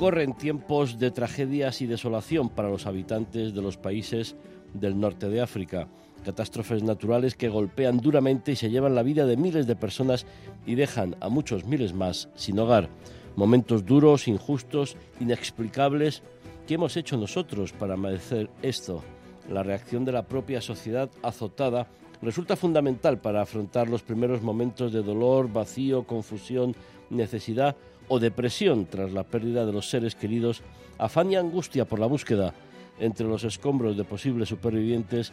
Corren tiempos de tragedias y desolación para los habitantes de los países del norte de África. Catástrofes naturales que golpean duramente y se llevan la vida de miles de personas y dejan a muchos miles más sin hogar. Momentos duros, injustos, inexplicables. ¿Qué hemos hecho nosotros para merecer esto? La reacción de la propia sociedad azotada resulta fundamental para afrontar los primeros momentos de dolor, vacío, confusión, necesidad o depresión tras la pérdida de los seres queridos, afán y angustia por la búsqueda entre los escombros de posibles supervivientes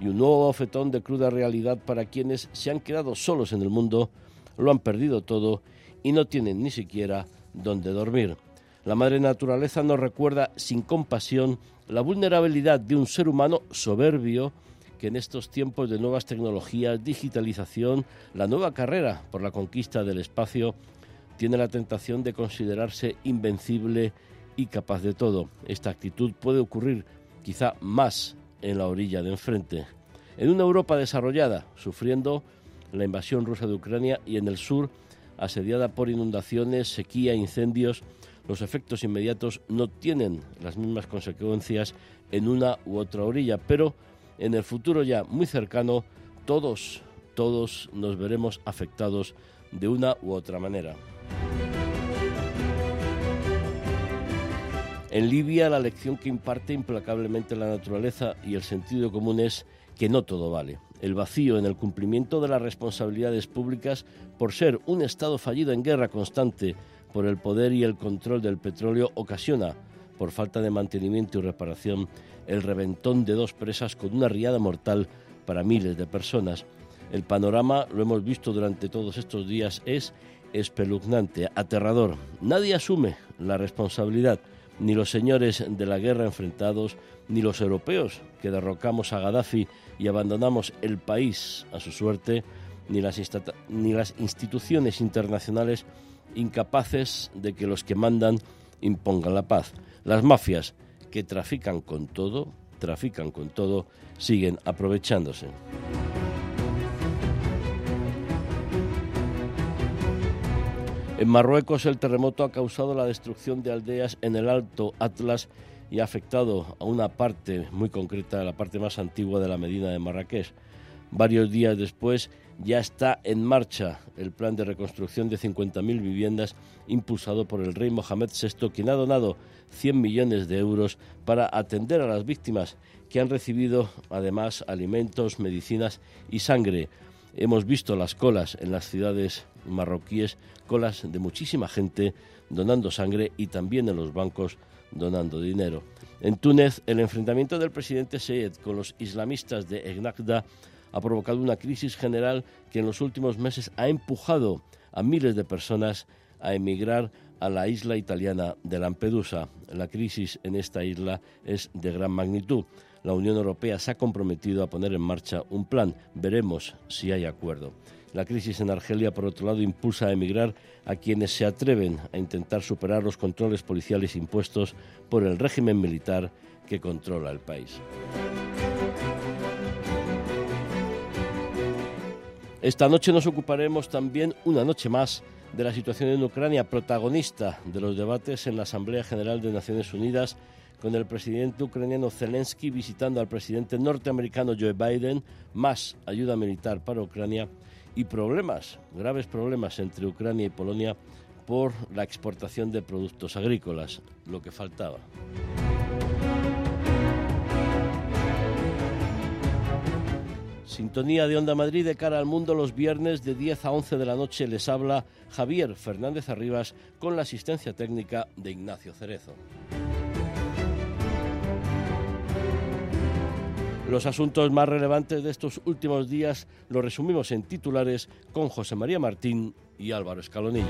y un nuevo bofetón de cruda realidad para quienes se han quedado solos en el mundo, lo han perdido todo y no tienen ni siquiera dónde dormir. La madre naturaleza nos recuerda sin compasión la vulnerabilidad de un ser humano soberbio que en estos tiempos de nuevas tecnologías, digitalización, la nueva carrera por la conquista del espacio, tiene la tentación de considerarse invencible y capaz de todo. Esta actitud puede ocurrir quizá más en la orilla de enfrente. En una Europa desarrollada, sufriendo la invasión rusa de Ucrania y en el sur, asediada por inundaciones, sequía, incendios, los efectos inmediatos no tienen las mismas consecuencias en una u otra orilla, pero en el futuro ya muy cercano, todos, todos nos veremos afectados de una u otra manera. En Libia la lección que imparte implacablemente la naturaleza y el sentido común es que no todo vale. El vacío en el cumplimiento de las responsabilidades públicas por ser un Estado fallido en guerra constante por el poder y el control del petróleo ocasiona, por falta de mantenimiento y reparación, el reventón de dos presas con una riada mortal para miles de personas. El panorama, lo hemos visto durante todos estos días, es espeluznante, aterrador. Nadie asume la responsabilidad ni los señores de la guerra enfrentados, ni los europeos que derrocamos a Gaddafi y abandonamos el país a su suerte, ni las, ni las instituciones internacionales incapaces de que los que mandan impongan la paz. Las mafias que trafican con todo, trafican con todo, siguen aprovechándose. En Marruecos el terremoto ha causado la destrucción de aldeas en el Alto Atlas y ha afectado a una parte muy concreta, la parte más antigua de la Medina de Marrakech. Varios días después ya está en marcha el plan de reconstrucción de 50.000 viviendas impulsado por el rey Mohamed VI, quien ha donado 100 millones de euros para atender a las víctimas que han recibido además alimentos, medicinas y sangre. Hemos visto las colas en las ciudades marroquíes, colas de muchísima gente donando sangre y también en los bancos donando dinero. En Túnez, el enfrentamiento del presidente Seyed con los islamistas de Ennahda ha provocado una crisis general que en los últimos meses ha empujado a miles de personas a emigrar a la isla italiana de Lampedusa. La crisis en esta isla es de gran magnitud la Unión Europea se ha comprometido a poner en marcha un plan. Veremos si hay acuerdo. La crisis en Argelia, por otro lado, impulsa a emigrar a quienes se atreven a intentar superar los controles policiales impuestos por el régimen militar que controla el país. Esta noche nos ocuparemos también, una noche más, de la situación en Ucrania, protagonista de los debates en la Asamblea General de Naciones Unidas con el presidente ucraniano Zelensky visitando al presidente norteamericano Joe Biden, más ayuda militar para Ucrania y problemas, graves problemas entre Ucrania y Polonia por la exportación de productos agrícolas, lo que faltaba. Sintonía de Onda Madrid de cara al mundo los viernes de 10 a 11 de la noche les habla Javier Fernández Arribas con la asistencia técnica de Ignacio Cerezo. Los asuntos más relevantes de estos últimos días los resumimos en titulares con José María Martín y Álvaro Escalonilla.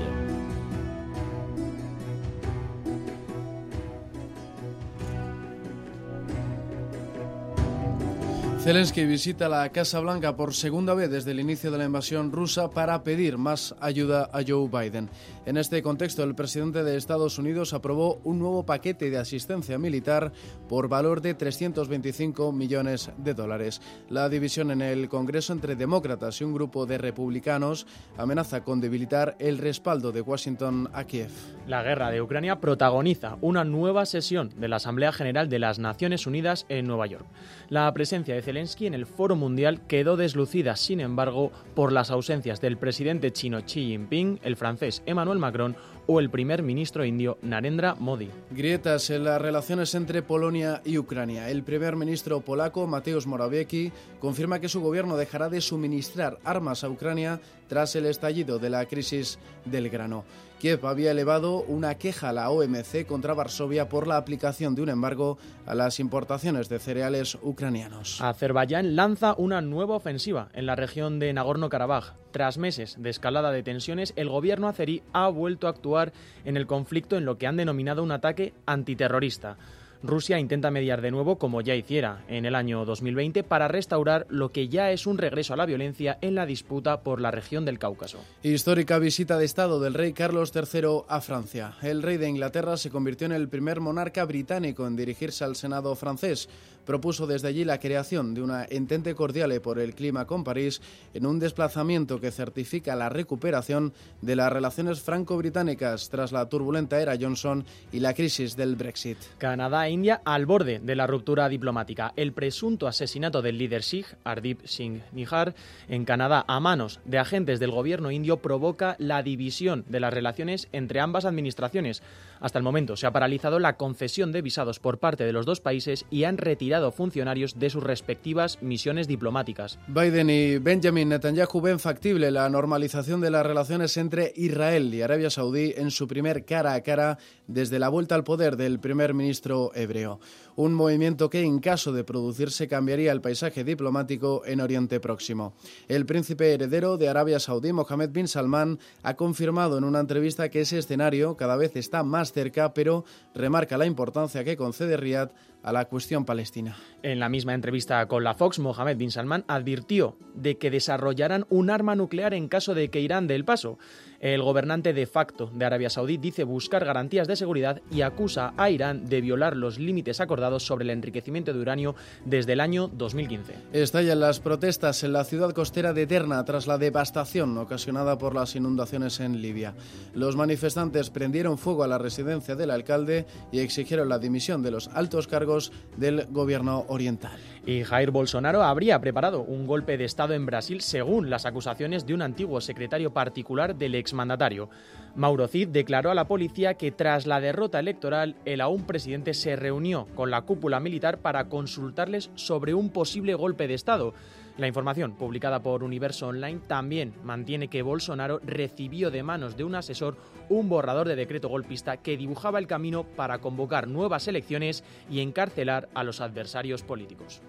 Zelensky visita la Casa Blanca por segunda vez desde el inicio de la invasión rusa para pedir más ayuda a Joe Biden. En este contexto, el presidente de Estados Unidos aprobó un nuevo paquete de asistencia militar por valor de 325 millones de dólares. La división en el Congreso entre demócratas y un grupo de republicanos amenaza con debilitar el respaldo de Washington a Kiev. La guerra de Ucrania protagoniza una nueva sesión de la Asamblea General de las Naciones Unidas en Nueva York. La presencia de Zelensky en el Foro Mundial quedó deslucida, sin embargo, por las ausencias del presidente chino Xi Jinping, el francés Emmanuel Macron o el primer ministro indio Narendra Modi. Grietas en las relaciones entre Polonia y Ucrania. El primer ministro polaco, Mateusz Morawiecki, confirma que su gobierno dejará de suministrar armas a Ucrania tras el estallido de la crisis del grano. Kiev había elevado una queja a la OMC contra Varsovia por la aplicación de un embargo a las importaciones de cereales ucranianos. Azerbaiyán lanza una nueva ofensiva en la región de Nagorno-Karabaj. Tras meses de escalada de tensiones, el gobierno azerí ha vuelto a actuar en el conflicto en lo que han denominado un ataque antiterrorista. Rusia intenta mediar de nuevo, como ya hiciera en el año 2020, para restaurar lo que ya es un regreso a la violencia en la disputa por la región del Cáucaso. Histórica visita de Estado del rey Carlos III a Francia. El rey de Inglaterra se convirtió en el primer monarca británico en dirigirse al Senado francés propuso desde allí la creación de una entente cordiale por el clima con París en un desplazamiento que certifica la recuperación de las relaciones franco-británicas tras la turbulenta era Johnson y la crisis del Brexit. Canadá e India al borde de la ruptura diplomática. El presunto asesinato del líder Sikh, Ardip Singh Nihar, en Canadá a manos de agentes del gobierno indio provoca la división de las relaciones entre ambas administraciones. Hasta el momento se ha paralizado la concesión de visados por parte de los dos países y han retirado funcionarios de sus respectivas misiones diplomáticas. Biden y Benjamin Netanyahu ven factible la normalización de las relaciones entre Israel y Arabia Saudí en su primer cara a cara desde la vuelta al poder del primer ministro hebreo un movimiento que en caso de producirse cambiaría el paisaje diplomático en Oriente Próximo. El príncipe heredero de Arabia Saudí, Mohammed bin Salman, ha confirmado en una entrevista que ese escenario cada vez está más cerca, pero remarca la importancia que concede Riyadh a la cuestión palestina. En la misma entrevista con la Fox, Mohammed bin Salman advirtió de que desarrollarán un arma nuclear en caso de que Irán dé el paso. El gobernante de facto de Arabia Saudí dice buscar garantías de seguridad y acusa a Irán de violar los límites acordados sobre el enriquecimiento de uranio desde el año 2015. Estallan las protestas en la ciudad costera de Eterna tras la devastación ocasionada por las inundaciones en Libia. Los manifestantes prendieron fuego a la residencia del alcalde y exigieron la dimisión de los altos cargos del gobierno oriental. Y Jair Bolsonaro habría preparado un golpe de Estado en Brasil según las acusaciones de un antiguo secretario particular del exmandatario. Mauro Cid declaró a la policía que tras la derrota electoral el aún presidente se reunió con la cúpula militar para consultarles sobre un posible golpe de Estado. La información publicada por Universo Online también mantiene que Bolsonaro recibió de manos de un asesor un borrador de decreto golpista que dibujaba el camino para convocar nuevas elecciones y encarcelar a los adversarios políticos.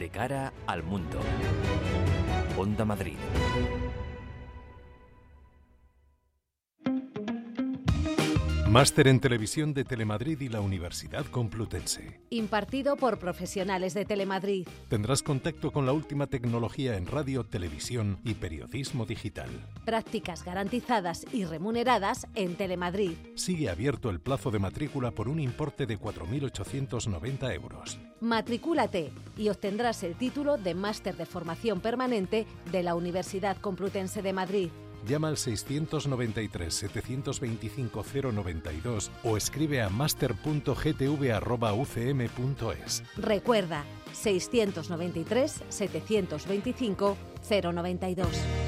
De cara al mundo. Onda Madrid. Máster en Televisión de Telemadrid y la Universidad Complutense. Impartido por profesionales de Telemadrid. Tendrás contacto con la última tecnología en radio, televisión y periodismo digital. Prácticas garantizadas y remuneradas en Telemadrid. Sigue abierto el plazo de matrícula por un importe de 4.890 euros. Matricúlate y obtendrás el título de Máster de Formación Permanente de la Universidad Complutense de Madrid. Llama al 693-725-092 o escribe a master.gtv.ucm.es. Recuerda, 693-725-092.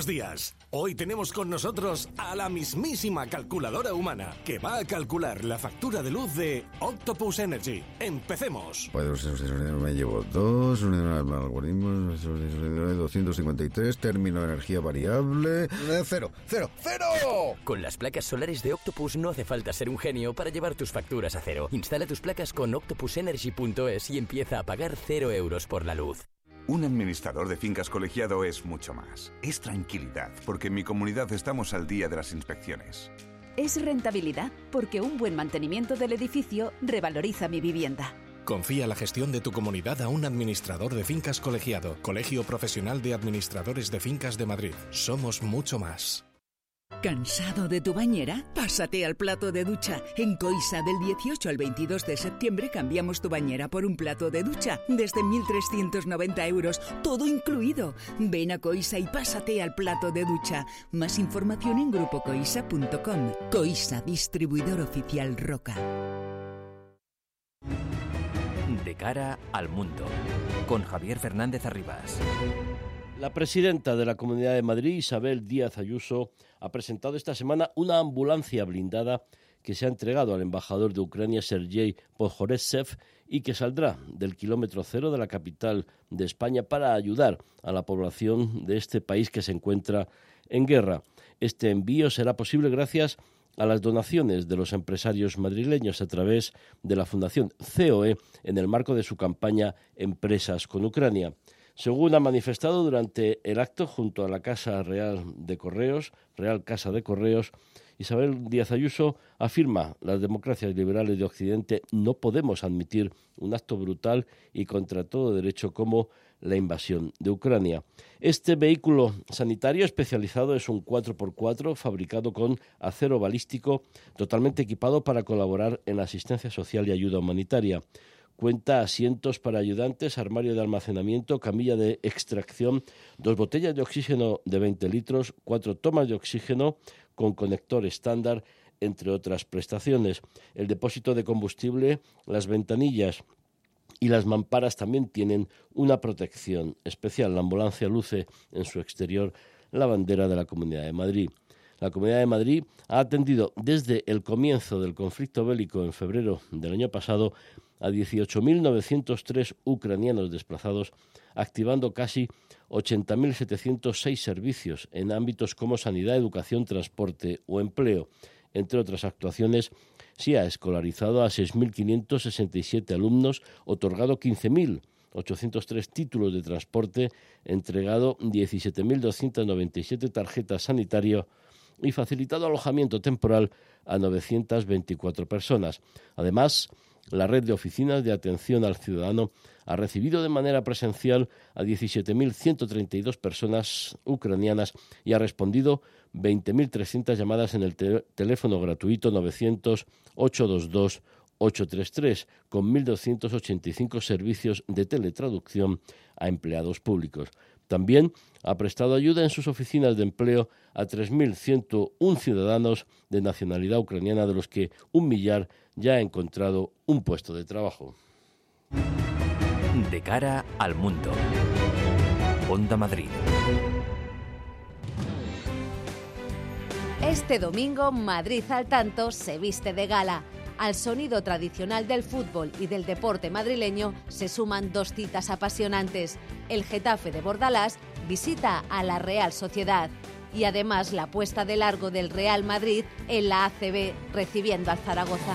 Buenos días. Hoy tenemos con nosotros a la mismísima calculadora humana que va a calcular la factura de luz de Octopus Energy. Empecemos. Pues me llevo dos, algoritmos, 253, término de energía variable, cero, cero, cero. Con las placas solares de Octopus no hace falta ser un genio para llevar tus facturas a cero. Instala tus placas con octopusenergy.es y empieza a pagar cero euros por la luz. Un administrador de fincas colegiado es mucho más. Es tranquilidad, porque en mi comunidad estamos al día de las inspecciones. Es rentabilidad, porque un buen mantenimiento del edificio revaloriza mi vivienda. Confía la gestión de tu comunidad a un administrador de fincas colegiado, Colegio Profesional de Administradores de Fincas de Madrid. Somos mucho más. ¿Cansado de tu bañera? Pásate al plato de ducha. En Coisa del 18 al 22 de septiembre cambiamos tu bañera por un plato de ducha desde 1.390 euros, todo incluido. Ven a Coisa y pásate al plato de ducha. Más información en grupocoisa.com. Coisa, distribuidor oficial Roca. De cara al mundo, con Javier Fernández Arribas. La presidenta de la Comunidad de Madrid, Isabel Díaz Ayuso, ha presentado esta semana una ambulancia blindada que se ha entregado al embajador de Ucrania, Sergei Podhoretsev, y que saldrá del kilómetro cero de la capital de España para ayudar a la población de este país que se encuentra en guerra. Este envío será posible gracias a las donaciones de los empresarios madrileños a través de la Fundación COE en el marco de su campaña Empresas con Ucrania. Según ha manifestado durante el acto junto a la Casa Real de Correos, Real Casa de Correos, Isabel Díaz Ayuso afirma las democracias liberales de Occidente no podemos admitir un acto brutal y contra todo derecho como la invasión de Ucrania. Este vehículo sanitario especializado es un 4x4 fabricado con acero balístico totalmente equipado para colaborar en asistencia social y ayuda humanitaria. Cuenta asientos para ayudantes, armario de almacenamiento, camilla de extracción, dos botellas de oxígeno de 20 litros, cuatro tomas de oxígeno con conector estándar, entre otras prestaciones. El depósito de combustible, las ventanillas y las mamparas también tienen una protección especial. La ambulancia luce en su exterior la bandera de la Comunidad de Madrid. La Comunidad de Madrid ha atendido desde el comienzo del conflicto bélico en febrero del año pasado a 18.903 ucranianos desplazados, activando casi 80.706 servicios en ámbitos como sanidad, educación, transporte o empleo. Entre otras actuaciones, se ha escolarizado a 6.567 alumnos, otorgado 15.803 títulos de transporte, entregado 17.297 tarjetas sanitarias y facilitado alojamiento temporal a 924 personas. Además, la red de oficinas de atención al ciudadano ha recibido de manera presencial a 17.132 personas ucranianas y ha respondido 20.300 llamadas en el teléfono gratuito 900-822-833, con 1.285 servicios de teletraducción a empleados públicos. También ha prestado ayuda en sus oficinas de empleo a 3.101 ciudadanos de nacionalidad ucraniana, de los que un millar ya ha encontrado un puesto de trabajo. De cara al mundo. Onda Madrid. Este domingo, Madrid al tanto se viste de gala. Al sonido tradicional del fútbol y del deporte madrileño se suman dos citas apasionantes. El Getafe de Bordalás visita a la Real Sociedad y además la puesta de largo del Real Madrid en la ACB recibiendo al Zaragoza.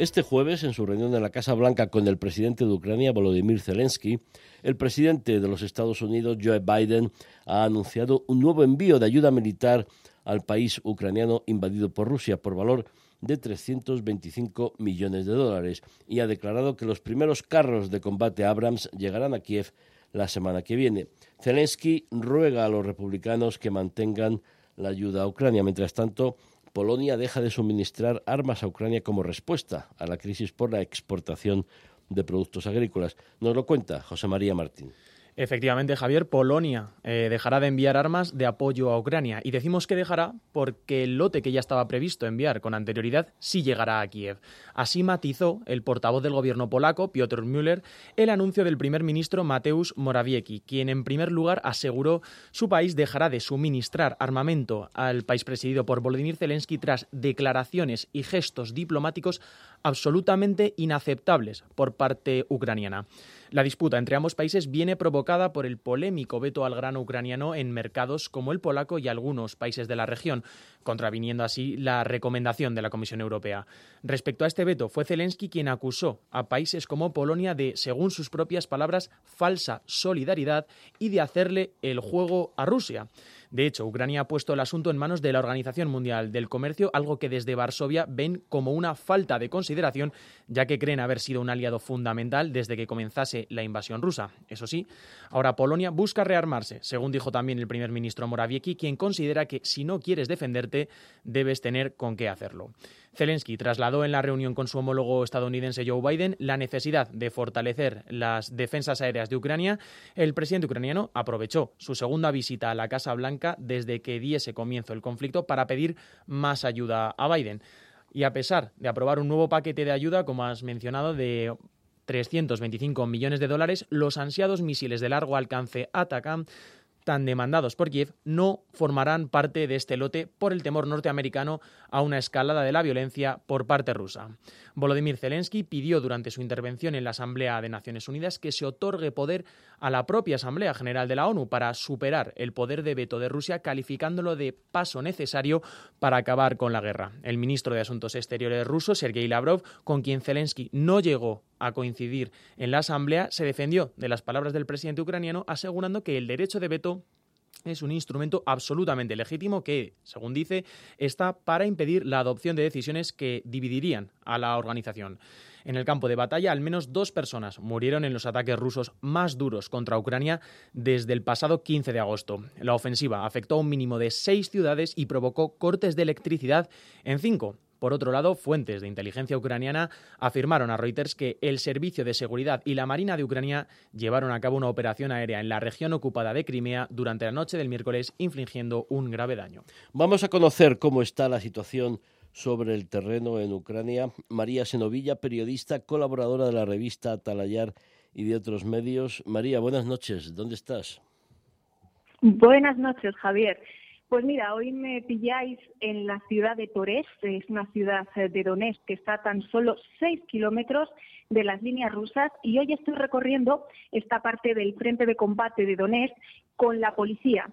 Este jueves, en su reunión en la Casa Blanca con el presidente de Ucrania, Volodymyr Zelensky, el presidente de los Estados Unidos, Joe Biden, ha anunciado un nuevo envío de ayuda militar al país ucraniano invadido por Rusia por valor de 325 millones de dólares y ha declarado que los primeros carros de combate Abrams llegarán a Kiev la semana que viene. Zelensky ruega a los republicanos que mantengan la ayuda a Ucrania. Mientras tanto, Polonia deja de suministrar armas a Ucrania como respuesta a la crisis por la exportación de productos agrícolas. Nos lo cuenta José María Martín. Efectivamente, Javier, Polonia eh, dejará de enviar armas de apoyo a Ucrania. Y decimos que dejará porque el lote que ya estaba previsto enviar con anterioridad sí llegará a Kiev. Así matizó el portavoz del gobierno polaco, Piotr Müller, el anuncio del primer ministro Mateusz Morawiecki, quien en primer lugar aseguró su país dejará de suministrar armamento al país presidido por Volodymyr Zelensky tras declaraciones y gestos diplomáticos absolutamente inaceptables por parte ucraniana. La disputa entre ambos países viene provocada por el polémico veto al grano ucraniano en mercados como el polaco y algunos países de la región, contraviniendo así la recomendación de la Comisión Europea. Respecto a este veto, fue Zelensky quien acusó a países como Polonia de, según sus propias palabras, falsa solidaridad y de hacerle el juego a Rusia. De hecho, Ucrania ha puesto el asunto en manos de la Organización Mundial del Comercio, algo que desde Varsovia ven como una falta de consideración, ya que creen haber sido un aliado fundamental desde que comenzase la invasión rusa. Eso sí, ahora Polonia busca rearmarse, según dijo también el primer ministro Morawiecki, quien considera que si no quieres defenderte, debes tener con qué hacerlo. Zelensky trasladó en la reunión con su homólogo estadounidense Joe Biden la necesidad de fortalecer las defensas aéreas de Ucrania. El presidente ucraniano aprovechó su segunda visita a la Casa Blanca desde que diese comienzo el conflicto para pedir más ayuda a Biden. Y a pesar de aprobar un nuevo paquete de ayuda, como has mencionado, de 325 millones de dólares, los ansiados misiles de largo alcance Atacam tan demandados por Kiev no formarán parte de este lote por el temor norteamericano a una escalada de la violencia por parte rusa. Volodymyr Zelensky pidió durante su intervención en la Asamblea de Naciones Unidas que se otorgue poder a la propia Asamblea General de la ONU para superar el poder de veto de Rusia, calificándolo de paso necesario para acabar con la guerra. El ministro de Asuntos Exteriores ruso, Sergei Lavrov, con quien Zelensky no llegó a coincidir en la Asamblea, se defendió de las palabras del presidente ucraniano, asegurando que el derecho de veto es un instrumento absolutamente legítimo que, según dice, está para impedir la adopción de decisiones que dividirían a la organización. En el campo de batalla, al menos dos personas murieron en los ataques rusos más duros contra Ucrania desde el pasado 15 de agosto. La ofensiva afectó a un mínimo de seis ciudades y provocó cortes de electricidad en cinco. Por otro lado, fuentes de inteligencia ucraniana afirmaron a Reuters que el Servicio de Seguridad y la Marina de Ucrania llevaron a cabo una operación aérea en la región ocupada de Crimea durante la noche del miércoles, infligiendo un grave daño. Vamos a conocer cómo está la situación sobre el terreno en Ucrania. María Senovilla, periodista, colaboradora de la revista Atalayar y de otros medios. María, buenas noches. ¿Dónde estás? Buenas noches, Javier. Pues mira, hoy me pilláis en la ciudad de Torés, es una ciudad eh, de Donetsk que está a tan solo seis kilómetros de las líneas rusas y hoy estoy recorriendo esta parte del frente de combate de Donetsk con la policía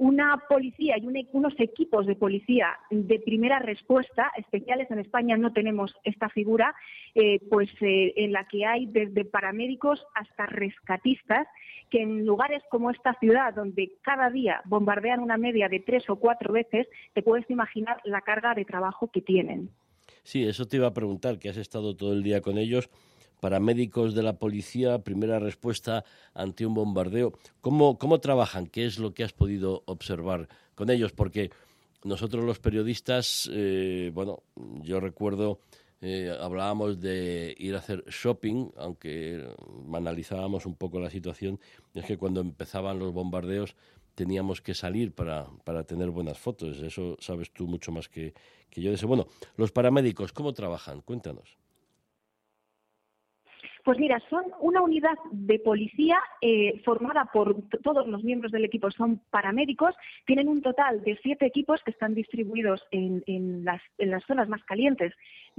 una policía y unos equipos de policía de primera respuesta especiales. En España no tenemos esta figura, eh, pues eh, en la que hay desde paramédicos hasta rescatistas que en lugares como esta ciudad, donde cada día bombardean una media de tres o cuatro veces, te puedes imaginar la carga de trabajo que tienen. Sí, eso te iba a preguntar, que has estado todo el día con ellos paramédicos de la policía, primera respuesta ante un bombardeo. ¿Cómo, cómo trabajan? ¿Qué es lo que has podido observar con ellos? Porque nosotros los periodistas, eh, bueno, yo recuerdo, eh, hablábamos de ir a hacer shopping, aunque analizábamos un poco la situación, es que cuando empezaban los bombardeos teníamos que salir para, para tener buenas fotos. Eso sabes tú mucho más que, que yo. Bueno, los paramédicos, ¿cómo trabajan? Cuéntanos. Pues mira, son una unidad de policía eh, formada por todos los miembros del equipo, son paramédicos, tienen un total de siete equipos que están distribuidos en, las, en las zonas más calientes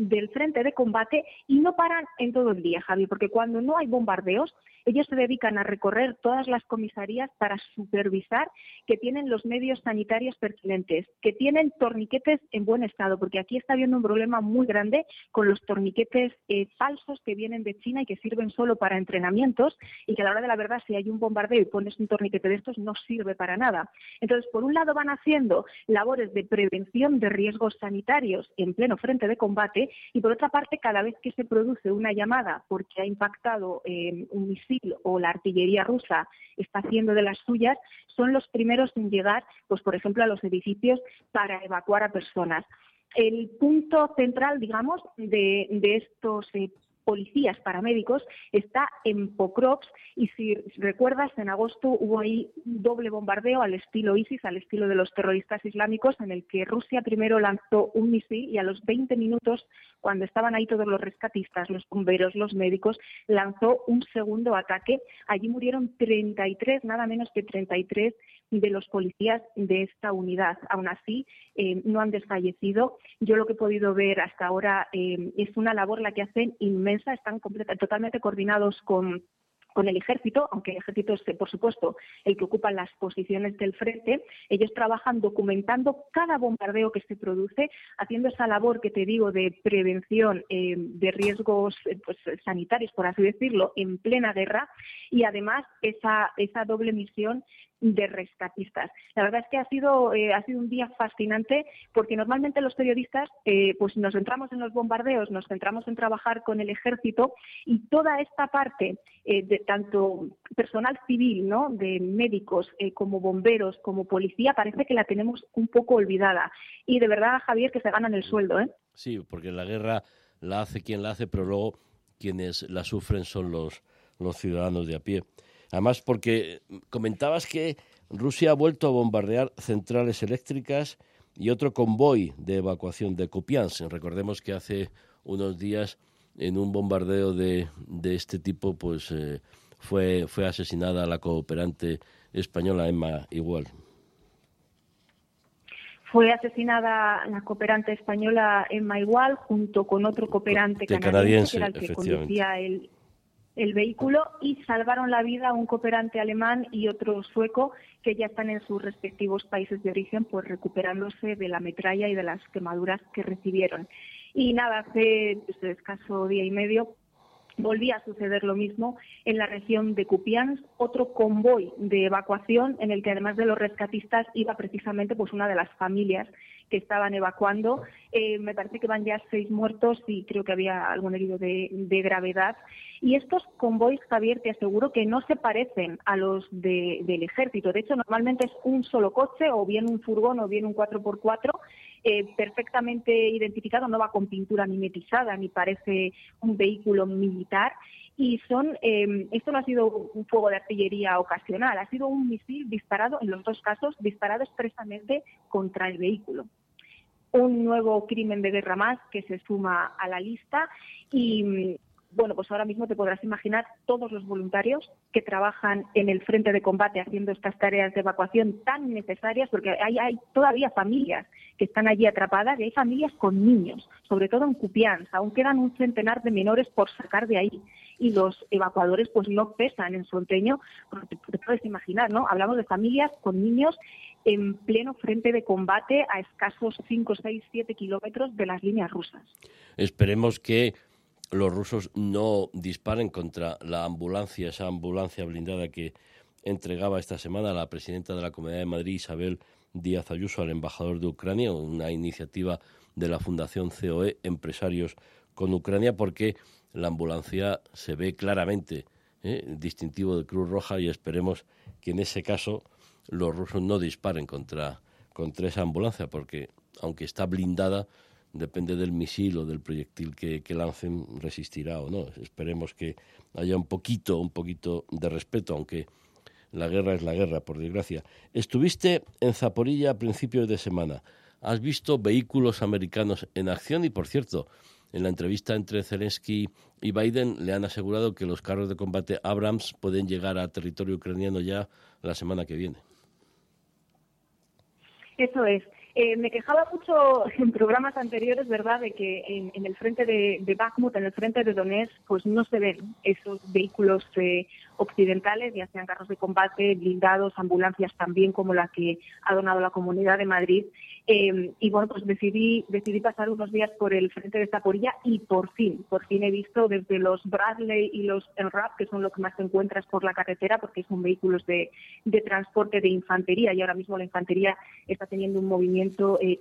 del frente de combate y no paran en todo el día, Javi, porque cuando no hay bombardeos, ellos se dedican a recorrer todas las comisarías para supervisar que tienen los medios sanitarios pertinentes, que tienen torniquetes en buen estado, porque aquí está habiendo un problema muy grande con los torniquetes eh, falsos que vienen de China y que sirven solo para entrenamientos y que a la hora de la verdad si hay un bombardeo y pones un torniquete de estos no sirve para nada. Entonces, por un lado van haciendo labores de prevención de riesgos sanitarios en pleno frente de combate y por otra parte, cada vez que se produce una llamada porque ha impactado eh, un misil o la artillería rusa está haciendo de las suyas, son los primeros en llegar, pues por ejemplo, a los edificios para evacuar a personas. El punto central, digamos, de, estos eh, policías paramédicos está en Pokrovsk y si recuerdas en agosto hubo ahí un doble bombardeo al estilo ISIS, al estilo de los terroristas islámicos en el que Rusia primero lanzó un misil y a los 20 minutos cuando estaban ahí todos los rescatistas, los bomberos, los médicos, lanzó un segundo ataque. Allí murieron 33, nada menos que 33 de los policías de esta unidad. Aún así, eh, no han desfallecido. Yo lo que he podido ver hasta ahora eh, es una labor la que hacen inmensa, están totalmente coordinados con el ejército, aunque el ejército es, por supuesto, el que ocupa las posiciones del frente, ellos trabajan documentando cada bombardeo que se produce, haciendo esa labor que te digo de prevención eh, de riesgos eh, pues, sanitarios, por así decirlo, en plena guerra, y además esa doble misión de rescatistas. La verdad es que ha sido, eh, ha sido un día fascinante porque normalmente los periodistas eh, pues nos centramos en los bombardeos, nos centramos en trabajar con el ejército y toda esta parte eh, de tanto personal civil, ¿no? de médicos como bomberos, como policía, parece que la tenemos un poco olvidada. Y de verdad, Javier, que se ganan el sueldo. ¿eh? Sí, porque la guerra la hace quien la hace, pero luego quienes la sufren son los, los ciudadanos de a pie. Además, porque comentabas que Rusia ha vuelto a bombardear centrales eléctricas y otro convoy de evacuación de Kupiansk. Recordemos que hace unos días en un bombardeo de, de este tipo pues eh, fue, fue asesinada la cooperante española Emma Igual. Fue asesinada la cooperante española Emma Igual junto con otro cooperante canadiense, que era el que conducía el, el vehículo y salvaron la vida a un cooperante alemán y otro sueco que ya están en sus respectivos países de origen, pues recuperándose de la metralla y de las quemaduras que recibieron. Y nada, hace pues, escaso día y medio volvía a suceder lo mismo en la región de Kupiansk, otro convoy de evacuación en el que además de los rescatistas iba precisamente pues una de las familias que estaban evacuando. Eh, me parece que van ya seis muertos y creo que había algún herido de, gravedad. Y estos convoys, Javier, te aseguro que no se parecen a los del ejército. De hecho, normalmente es un solo coche o bien un furgón o bien un 4x4 eh, perfectamente identificado, no va con pintura mimetizada ni parece un vehículo militar. Y son, eh, esto no ha sido un fuego de artillería ocasional, ha sido un misil disparado, en los dos casos, disparado expresamente contra el vehículo un nuevo crimen de guerra más que se suma a la lista y bueno, pues ahora mismo te podrás imaginar todos los voluntarios que trabajan en el frente de combate haciendo estas tareas de evacuación tan necesarias, porque hay, hay todavía familias que están allí atrapadas y hay familias con niños, sobre todo en Cupians. Aún quedan un centenar de menores por sacar de ahí y los evacuadores pues no pesan en su empeño, te, te puedes imaginar, ¿no? Hablamos de familias con niños en pleno frente de combate a escasos 5, 6, 7 kilómetros de las líneas rusas. Esperemos que los rusos no disparen contra la ambulancia, esa ambulancia blindada que entregaba esta semana la presidenta de la Comunidad de Madrid, Isabel Díaz Ayuso, al embajador de Ucrania, una iniciativa de la Fundación COE Empresarios con Ucrania, porque la ambulancia se ve claramente ¿eh? distintivo de Cruz Roja y esperemos que en ese caso los rusos no disparen contra, contra esa ambulancia, porque aunque está blindada, depende del misil o del proyectil que, lancen, resistirá o no. Esperemos que haya un poquito, un poquito de respeto, aunque la guerra es la guerra, por desgracia. Estuviste en Zaporilla a principios de semana. ¿Has visto vehículos americanos en acción? Y por cierto, en la entrevista entre Zelensky y Biden le han asegurado que los carros de combate Abrams pueden llegar a territorio ucraniano ya la semana que viene. Eso es. Eh, me quejaba mucho en programas anteriores, ¿verdad?, de que en, el frente de, de, Bakhmut, en el frente de Donetsk, pues no se ven esos vehículos eh, occidentales, ya sean carros de combate, blindados, ambulancias también, como la que ha donado la Comunidad de Madrid. Eh, y bueno, pues decidí, decidí pasar unos días por el frente de Zaporilla y por fin, por fin he visto desde los Bradley y los Enrap, que son lo que más te encuentras por la carretera, porque son vehículos de, de transporte de infantería y ahora mismo la infantería está teniendo un movimiento eh,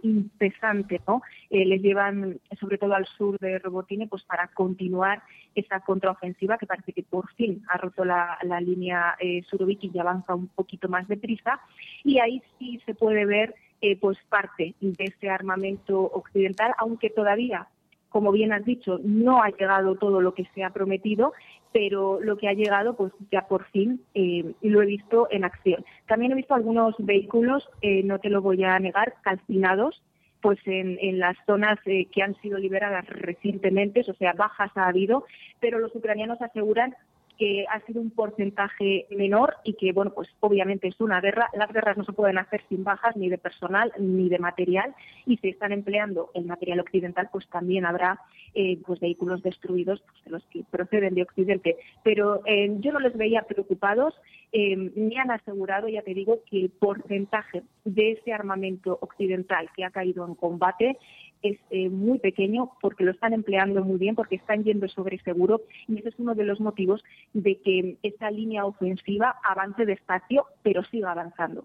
¿no? Eh, les llevan sobre todo al sur de Robotine pues para continuar esa contraofensiva que parece que por fin ha roto la, línea eh, y avanza un poquito más deprisa y ahí sí se puede ver eh, pues parte de ese armamento occidental, aunque todavía como bien has dicho, no ha llegado todo lo que se ha prometido, pero lo que ha llegado, pues ya por fin eh, lo he visto en acción. También he visto algunos vehículos, eh, no te lo voy a negar, calcinados, pues en, las zonas eh, que han sido liberadas recientemente, o sea, bajas ha habido, pero los ucranianos aseguran que ha sido un porcentaje menor y que, bueno, pues obviamente es una guerra. Las guerras no se pueden hacer sin bajas ni de personal ni de material y si están empleando el material occidental, pues también habrá eh, pues vehículos destruidos pues, de los que proceden de Occidente. Pero eh, yo no les veía preocupados. Eh, me han asegurado, ya te digo, que el porcentaje de ese armamento occidental que ha caído en combate es eh, muy pequeño porque lo están empleando muy bien, porque están yendo sobre seguro y ese es uno de los motivos de que esa línea ofensiva avance despacio, pero siga avanzando.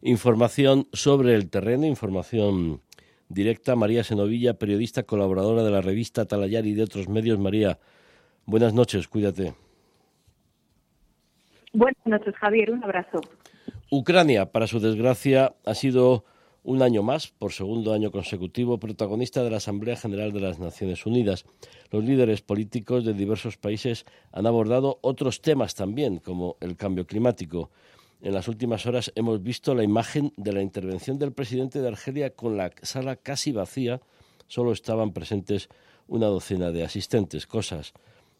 Información sobre el terreno, información directa. María Senovilla, periodista, colaboradora de la revista Talayar y de otros medios. María, buenas noches, cuídate. Buenas noches, Javier, un abrazo. Ucrania, para su desgracia, ha sido un año más, por segundo año consecutivo, protagonista de la Asamblea General de las Naciones Unidas. Los líderes políticos de diversos países han abordado otros temas también, como el cambio climático. En las últimas horas hemos visto la imagen de la intervención del presidente de Argelia con la sala casi vacía. Solo estaban presentes una docena de asistentes, cosas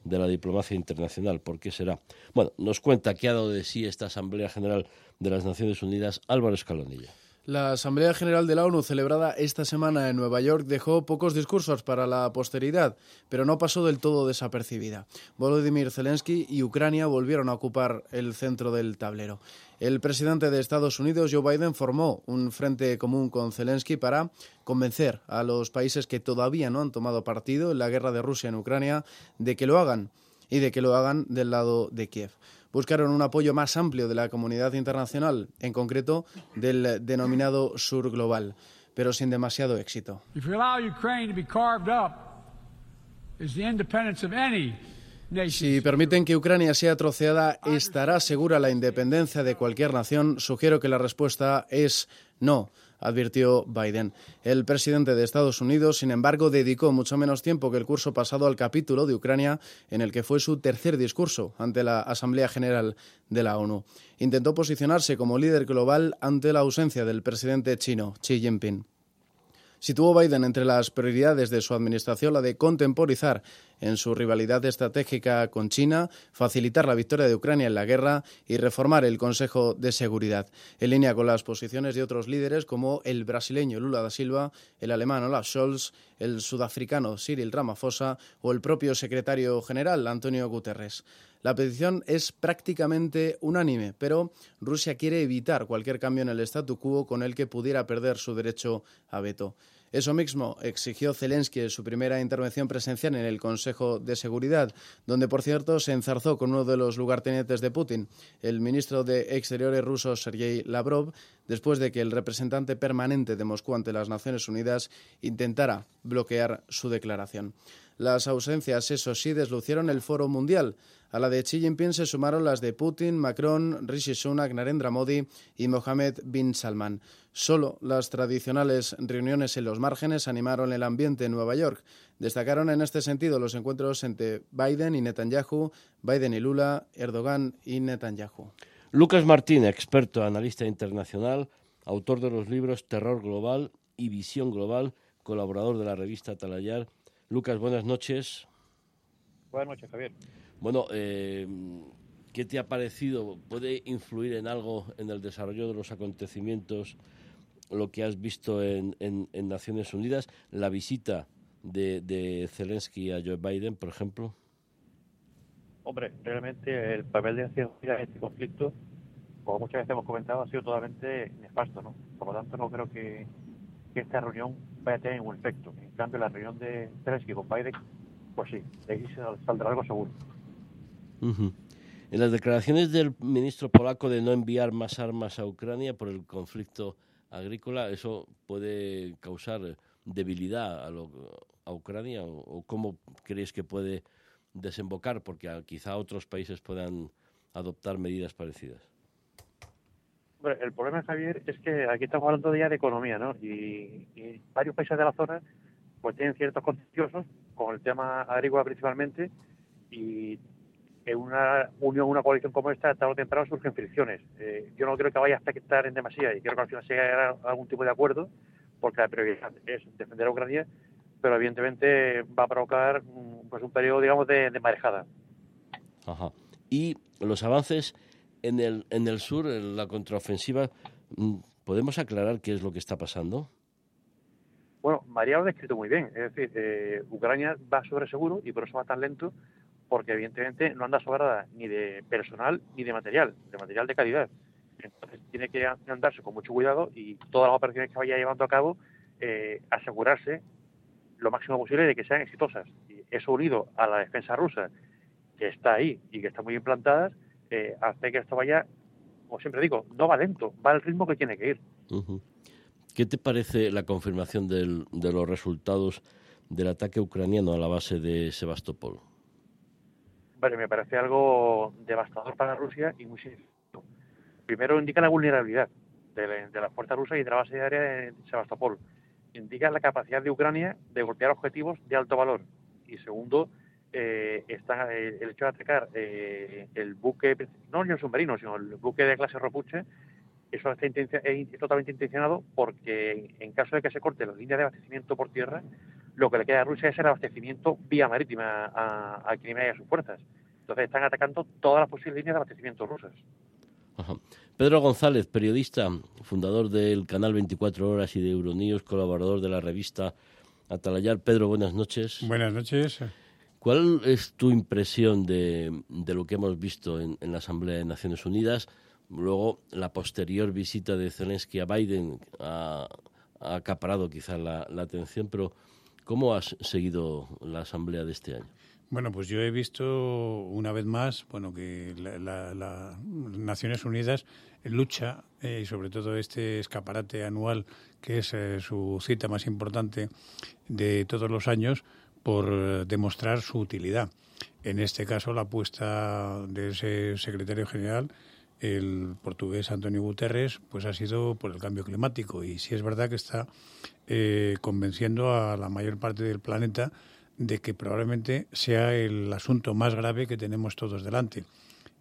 de la diplomacia internacional. ¿Por qué será? Bueno, nos cuenta qué ha dado de sí esta Asamblea General de las Naciones Unidas Álvaro Escalonilla. La Asamblea General de la ONU celebrada esta semana en Nueva York dejó pocos discursos para la posteridad, pero no pasó del todo desapercibida. Volodymyr Zelensky y Ucrania volvieron a ocupar el centro del tablero. El presidente de Estados Unidos, Joe Biden, formó un frente común con Zelensky para convencer a los países que todavía no han tomado partido en la guerra de Rusia en Ucrania de que lo hagan y de que lo hagan del lado de Kiev buscaron un apoyo más amplio de la comunidad internacional, en concreto del denominado Sur Global, pero sin demasiado éxito. Si permiten que Ucrania sea troceada, ¿estará segura la independencia de cualquier nación? Sugiero que la respuesta es no advirtió Biden. El presidente de Estados Unidos, sin embargo, dedicó mucho menos tiempo que el curso pasado al capítulo de Ucrania, en el que fue su tercer discurso ante la Asamblea General de la ONU. Intentó posicionarse como líder global ante la ausencia del presidente chino, Xi Jinping. Situó Biden entre las prioridades de su administración la de contemporizar en su rivalidad estratégica con China, facilitar la victoria de Ucrania en la guerra y reformar el Consejo de Seguridad, en línea con las posiciones de otros líderes como el brasileño Lula da Silva, el alemán Olaf Scholz, el sudafricano Cyril Ramaphosa o el propio secretario general Antonio Guterres. La petición es prácticamente unánime, pero Rusia quiere evitar cualquier cambio en el statu quo con el que pudiera perder su derecho a veto. Eso mismo exigió Zelensky en su primera intervención presencial en el Consejo de Seguridad, donde, por cierto, se enzarzó con uno de los lugartenientes de Putin, el ministro de Exteriores ruso Sergei Lavrov, después de que el representante permanente de Moscú ante las Naciones Unidas intentara bloquear su declaración. Las ausencias, eso sí, deslucieron el Foro Mundial. A la de Xi Jinping se sumaron las de Putin, Macron, Rishi Sunak, Narendra Modi y Mohammed bin Salman. Solo las tradicionales reuniones en los márgenes animaron el ambiente en Nueva York. Destacaron en este sentido los encuentros entre Biden y Netanyahu, Biden y Lula, Erdogan y Netanyahu. Lucas Martín, experto, analista internacional, autor de los libros Terror Global y Visión Global, colaborador de la revista Talayar Lucas, buenas noches. Buenas noches, Javier. Bueno, eh, ¿qué te ha parecido? ¿Puede influir en algo en el desarrollo de los acontecimientos lo que has visto en, Naciones Unidas, la visita de, de Zelensky a Joe Biden, por ejemplo? Hombre, realmente el papel de Naciones Unidas en este conflicto, como muchas veces hemos comentado, ha sido totalmente nefasto, ¿no? Por lo tanto, no creo que, esta reunión vaya a tener ningún efecto. En cambio, la reunión de Zelensky con Biden, pues sí, de ahí saldrá algo seguro. En las declaraciones del ministro polaco de no enviar más armas a Ucrania por el conflicto agrícola, ¿eso puede causar debilidad a, a Ucrania o, cómo crees que puede desembocar? Porque quizá otros países puedan adoptar medidas parecidas. Bueno, el problema, Javier, es que aquí estamos hablando ya de economía, ¿no? Y, varios países de la zona pues tienen ciertos contenciosos con el tema agrícola principalmente y en una unión, una coalición como esta, tarde o temprano surgen fricciones. Eh, yo no creo que vaya a afectar en demasía y creo que al final se llegue a algún tipo de acuerdo, porque la prioridad es defender a Ucrania, pero evidentemente va a provocar mm, pues un periodo, digamos, de, marejada. Ajá. Y los avances en el, en el sur, en la contraofensiva, mm, ¿podemos aclarar qué es lo que está pasando? Bueno, María lo ha descrito muy bien. Es decir, eh, Ucrania va sobre seguro y por eso va tan lento, porque evidentemente no anda sobrada ni de personal ni de material, de material de calidad. Entonces tiene que andarse con mucho cuidado y todas las operaciones que vaya llevando a cabo eh, asegurarse lo máximo posible de que sean exitosas. Y eso unido a la defensa rusa, que está ahí y que está muy implantada, eh, hace que esto vaya, como siempre digo, no va lento, va al ritmo que tiene que ir. ¿Qué te parece la confirmación de los resultados del ataque ucraniano a la base de Sebastopol? Vale, me parece algo devastador para Rusia y muy significativo. Primero indica la vulnerabilidad de la, fuerza rusa y de la base aérea de Sebastopol. Indica la capacidad de Ucrania de golpear objetivos de alto valor. Y segundo, eh, está eh, el hecho de atacar eh, el buque, no el submarino, sino el buque de clase Ropuche, eso está es totalmente intencionado porque en caso de que se corte la línea de abastecimiento por tierra, lo que le queda a Rusia es el abastecimiento vía marítima a, Crimea y a sus fuerzas. Entonces están atacando todas las posibles líneas de abastecimiento rusas. Pedro González, periodista, fundador del canal 24 Horas y de Euronews, colaborador de la revista Atalayar. Pedro, buenas noches. Buenas noches. ¿Cuál es tu impresión de, lo que hemos visto en, la Asamblea de Naciones Unidas? Luego, la posterior visita de Zelensky a Biden ha, acaparado quizá la atención, pero ¿Cómo has seguido la asamblea de este año? Bueno, pues yo he visto una vez más, bueno, que la, Naciones Unidas lucha eh, y sobre todo este escaparate anual que es eh, su cita más importante de todos los años por demostrar su utilidad. En este caso, la apuesta de ese secretario general el portugués Antonio Guterres pues ha sido por el cambio climático y sí es verdad que está eh, convenciendo a la mayor parte del planeta de que probablemente sea el asunto más grave que tenemos todos delante.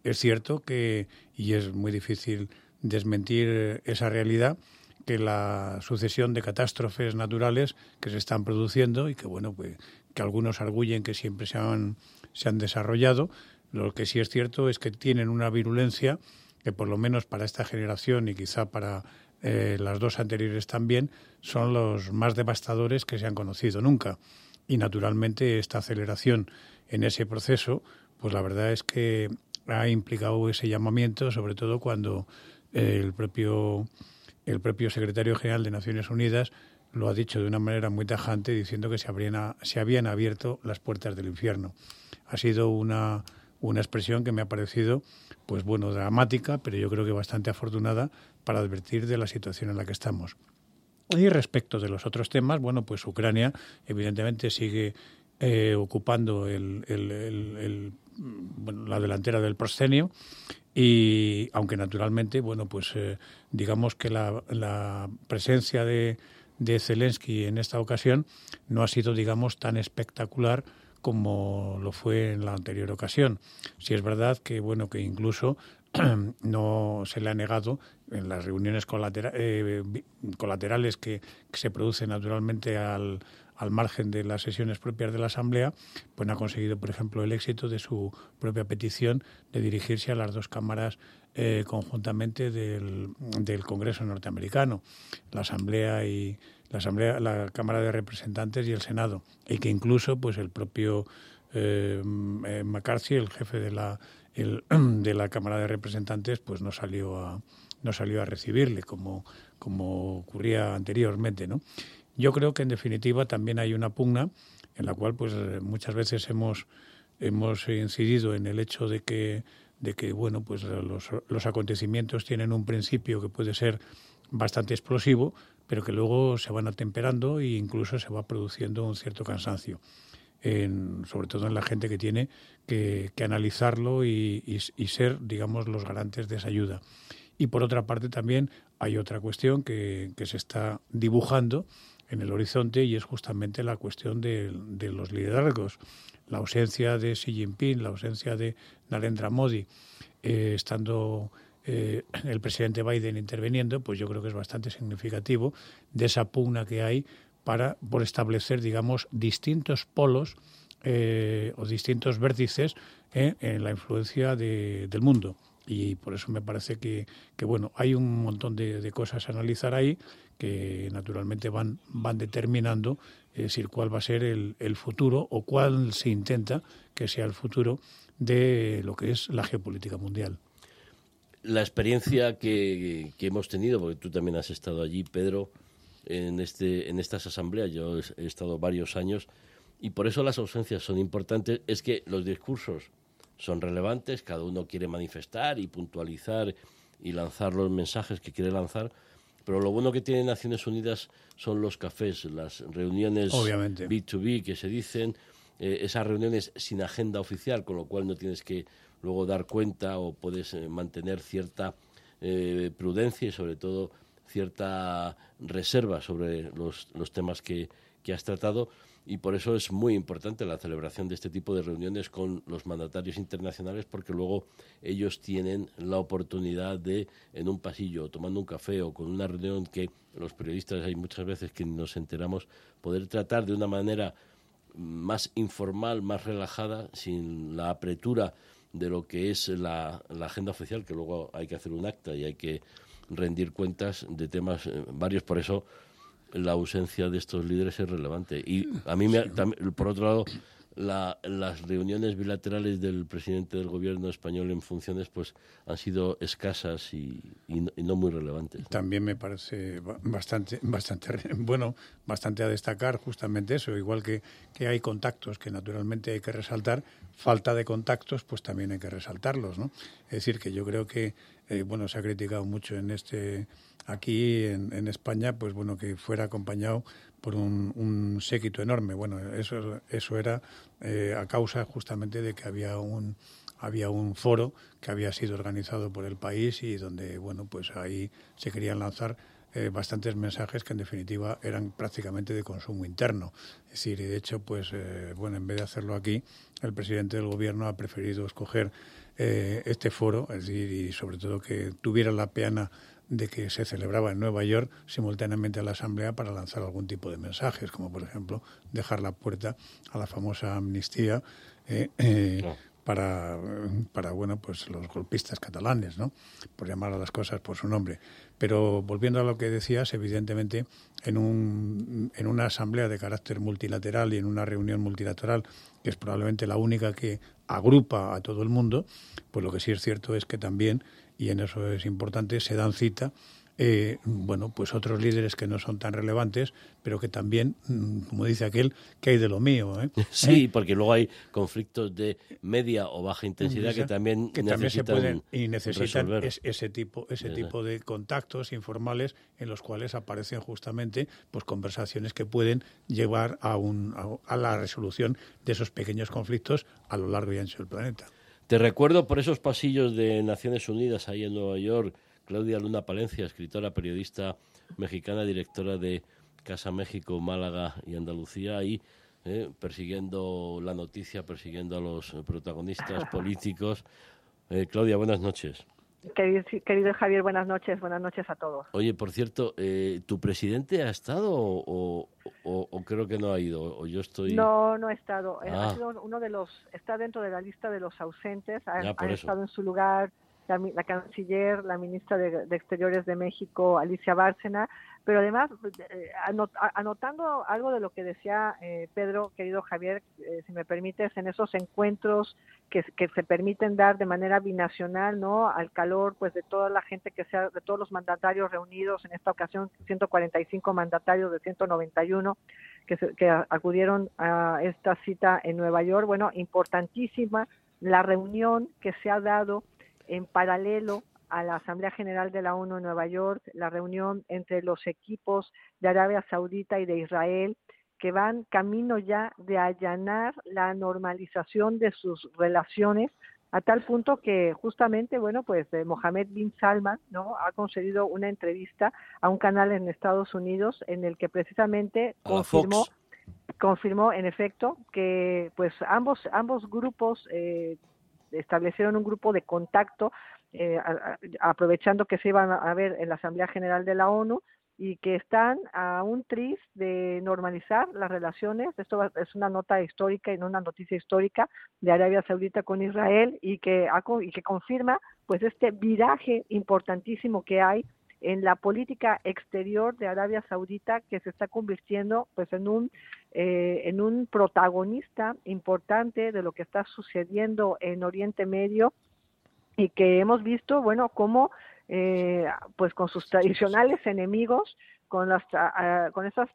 Es cierto que, y es muy difícil desmentir esa realidad, que la sucesión de catástrofes naturales que se están produciendo y que, bueno, pues que algunos arguyen que siempre se han, se han desarrollado, lo que sí es cierto es que tienen una virulencia que por lo menos para esta generación y quizá para eh, las dos anteriores también, son los más devastadores que se han conocido nunca. Y naturalmente esta aceleración en ese proceso, pues la verdad es que ha implicado ese llamamiento, sobre todo cuando eh, el propio el propio secretario general de Naciones Unidas lo ha dicho de una manera muy tajante, diciendo que se, se habían abierto las puertas del infierno. Ha sido una, una expresión que me ha parecido pues bueno, dramática, pero yo creo que bastante afortunada para advertir de la situación en la que estamos. Y respecto de los otros temas, bueno, pues Ucrania evidentemente sigue eh, ocupando el, la delantera del proscenio y aunque naturalmente, bueno, pues eh, digamos que la, presencia de, de Zelensky en esta ocasión no ha sido, digamos, tan espectacular como lo fue en la anterior ocasión. Si es verdad que bueno que incluso no se le ha negado en las reuniones eh, colaterales que, se producen naturalmente al, al margen de las sesiones propias de la Asamblea, pues ha conseguido, por ejemplo, el éxito de su propia petición de dirigirse a las dos cámaras eh, conjuntamente del, del, Congreso norteamericano, la Asamblea y la Asamblea, la Cámara de Representantes y el Senado, y que incluso, pues, el propio eh, eh, McCarthy, el jefe de la de la Cámara de Representantes, pues no salió a no salió a recibirle como como ocurría anteriormente, ¿no? Yo creo que en definitiva también hay una pugna en la cual pues muchas veces hemos hemos incidido en el hecho de que de que bueno pues los, los acontecimientos tienen un principio que puede ser bastante explosivo pero que luego se van atemperando e incluso se va produciendo un cierto cansancio sobre todo en la gente que tiene que, analizarlo y, ser digamos los garantes de esa ayuda y por otra parte también hay otra cuestión que, que se está dibujando en el horizonte y es justamente la cuestión de, de, los liderazgos. La ausencia de Xi Jinping, la ausencia de Narendra Modi, eh, estando eh, el presidente Biden interviniendo, pues yo creo que es bastante significativo de esa pugna que hay para por establecer, digamos, distintos polos eh, o distintos vértices eh, en la influencia de, del mundo y por eso me parece que, bueno, hay un montón de, cosas a analizar ahí que naturalmente van, van determinando es decir, cuál va a ser el, el, futuro o cuál se intenta que sea el futuro de lo que es la geopolítica mundial. La experiencia que, que hemos tenido, porque tú también has estado allí, Pedro, en, este, en estas asambleas, yo he estado varios años, y por eso las ausencias son importantes, es que los discursos son relevantes, cada uno quiere manifestar y puntualizar y lanzar los mensajes que quiere lanzar, pero lo bueno que tiene Naciones Unidas son los cafés, las reuniones Obviamente. B2B que se dicen, eh, esas reuniones sin agenda oficial, con lo cual no tienes que luego dar cuenta o puedes eh, mantener cierta eh, prudencia y sobre todo cierta reserva sobre los, los temas que, que has tratado. Y por eso es muy importante la celebración de este tipo de reuniones con los mandatarios internacionales porque luego ellos tienen la oportunidad de en un pasillo tomando un café o con una reunión que los periodistas hay muchas veces que nos enteramos poder tratar de una manera más informal, más relajada, sin la apretura de lo que es la, la agenda oficial, que luego hay que hacer un acta y hay que rendir cuentas de temas eh, varios. Por eso la ausencia de estos líderes es relevante. Y a mí, me, también, por otro lado, la, las reuniones bilaterales del presidente del gobierno español en funciones pues han sido escasas y, y, no, y no, muy relevantes. ¿no? También me parece bastante, bastante bueno, bastante a destacar justamente eso, igual que, que hay contactos que naturalmente hay que resaltar, falta de contactos pues también hay que resaltarlos, ¿no? Es decir, que yo creo que eh, bueno, se ha criticado mucho en este aquí en, en, España, pues bueno, que fuera acompañado por un, un séquito enorme. Bueno, eso, eso era eh, a causa justamente de que había un había un foro que había sido organizado por el país y donde, bueno, pues ahí se querían lanzar eh, bastantes mensajes que en definitiva eran prácticamente de consumo interno. Es decir, y de hecho, pues, eh, bueno, en vez de hacerlo aquí, el presidente del gobierno ha preferido escoger eh, este foro, es decir, y sobre todo que tuviera la peana de que se celebraba en Nueva York simultáneamente a la Asamblea para lanzar algún tipo de mensajes, como por ejemplo dejar la puerta a la famosa amnistía eh, eh, no. para, para bueno pues los golpistas catalanes, ¿no? por llamar a las cosas por su nombre. Pero volviendo a lo que decías, evidentemente en, un, en una asamblea de carácter multilateral y en una reunión multilateral, que es probablemente la única que agrupa a todo el mundo, pues lo que sí es cierto es que también y en eso es importante, se dan cita eh, bueno, pues otros líderes que no son tan relevantes, pero que también, mm, como dice aquel, que hay de lo mío. ¿eh? Sí, ¿Eh? porque luego hay conflictos de media o baja intensidad que también que también se pueden y necesitan es, ese tipo ese tipo de contactos informales en los cuales aparecen justamente pues conversaciones que pueden llevar a un a, a la resolución de esos pequeños conflictos a lo largo y ancho del planeta. Te recuerdo por esos pasillos de Naciones Unidas ahí en Nueva York, Claudia Luna Palencia, escritora, periodista mexicana, directora de Casa México, Málaga y Andalucía, ahí eh, persiguiendo la noticia, persiguiendo a los protagonistas políticos. Eh, Claudia, buenas noches. Querido, Javier, buenas noches, buenas noches a todos. Oye, por cierto, eh, ¿tu presidente ha estado o, creo que no ha ido? O yo estoy... No, no ha estado. Eh, ha ah. sido uno de los, está dentro de la lista de los ausentes. Ha, estado en su lugar la, canciller, la ministra de, Exteriores de México, Alicia Bárcena, pero además, eh, anotando algo de lo que decía eh, Pedro, querido Javier, eh, si me permites, en esos encuentros que, se permiten dar de manera binacional, ¿no? Al calor, pues, de toda la gente que sea, de todos los mandatarios reunidos, en esta ocasión 145 mandatarios de 191 que, que acudieron a esta cita en Nueva York. Bueno, importantísima la reunión que se ha dado en paralelo a la Asamblea General de la ONU en Nueva York, la reunión entre los equipos de Arabia Saudita y de Israel, que van camino ya de allanar la normalización de sus relaciones a tal punto que justamente, bueno, pues eh, Mohammed bin Salman, ¿no? Ha concedido una entrevista a un canal en Estados Unidos en el que precisamente confirmó confirmó en efecto que pues ambos ambos grupos eh, establecieron un grupo de contacto eh, aprovechando que se iban a ver en la Asamblea General de la ONU y que están a un tris de normalizar las relaciones. Esto es una nota histórica y no una noticia histórica de Arabia Saudita con Israel y que, y que confirma pues este viraje importantísimo que hay en la política exterior de Arabia Saudita que se está convirtiendo pues en un eh, en un protagonista importante de lo que está sucediendo en Oriente Medio y que hemos visto bueno cómo eh, pues con sus tradicionales enemigos con las con esos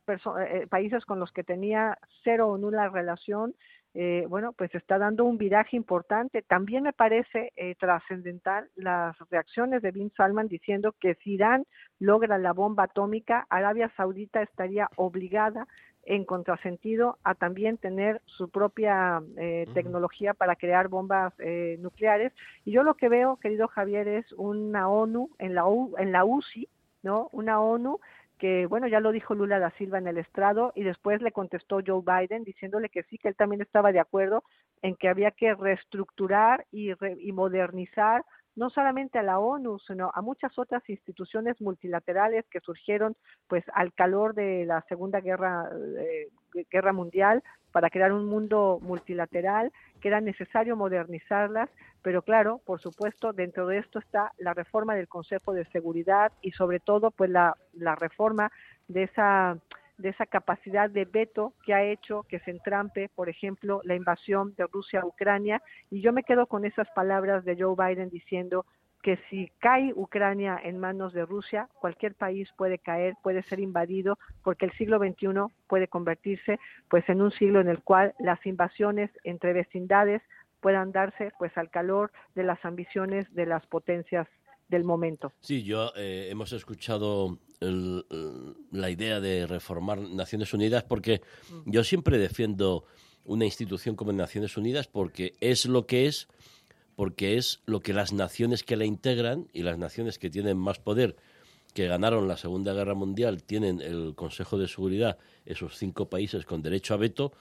eh, países con los que tenía cero o nula relación eh, bueno, pues está dando un viraje importante. También me parece eh, trascendental las reacciones de Bin Salman diciendo que si Irán logra la bomba atómica, Arabia Saudita estaría obligada en contrasentido a también tener su propia eh, tecnología para crear bombas nucleares. Y yo lo que veo, querido Javier, es una ONU en la, en la UCI, ¿no? Una ONU que, bueno, ya lo dijo Lula da Silva en el estrado y después le contestó Joe Biden diciéndole que sí, que él también estaba de acuerdo en que había que reestructurar y, y modernizar no solamente a la ONU, sino a muchas otras instituciones multilaterales que surgieron pues al calor de la Segunda Guerra, eh, Guerra Mundial para crear un mundo multilateral, que era necesario modernizarlas pero claro, por supuesto, dentro de esto está la reforma del Consejo de Seguridad y sobre todo pues la, la reforma de esa de esa capacidad de veto que ha hecho que se entrampe, por ejemplo, la invasión de Rusia a Ucrania. Y yo me quedo con esas palabras de Joe Biden diciendo que si cae Ucrania en manos de Rusia, cualquier país puede caer, puede ser invadido, porque el siglo XXI puede convertirse pues en un siglo en el cual las invasiones entre vecindades puedan darse pues al calor de las ambiciones de las potencias del momento. Sí, yo eh, hemos escuchado la idea de reformar Naciones Unidas porque mm. yo siempre defiendo una institución como Naciones Unidas porque es lo que es, porque es lo que las naciones que la integran y las naciones que tienen más poder, que ganaron la Segunda Guerra Mundial, tienen el Consejo de Seguridad, esos cinco países con derecho a veto,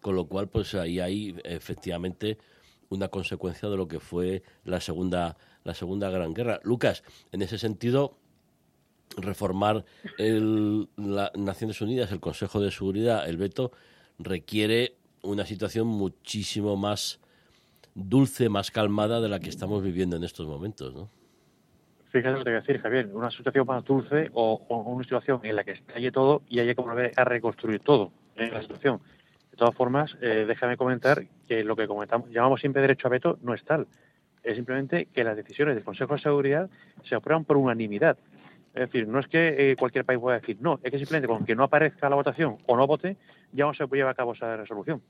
con lo cual pues ahí hay efectivamente una consecuencia de lo que fue la segunda, la segunda Gran Guerra. Lucas, en ese sentido, reformar las Naciones Unidas, el Consejo de Seguridad, el veto, requiere una situación muchísimo más dulce, más calmada de la que estamos viviendo en estos momentos, ¿no? Fíjate lo que te a decir, Javier, una situación más dulce o, una situación en la que estalle todo y haya que volver a reconstruir todo en la situación. De todas formas, eh, déjame comentar que lo que comentamos, llamamos siempre derecho a veto no es tal. Es simplemente que las decisiones del Consejo de Seguridad se aprueban por unanimidad. Es decir, no es que eh, cualquier país pueda decir no, es que simplemente con que no aparezca la votación o no vote, ya no se llevar a cabo esa resolución.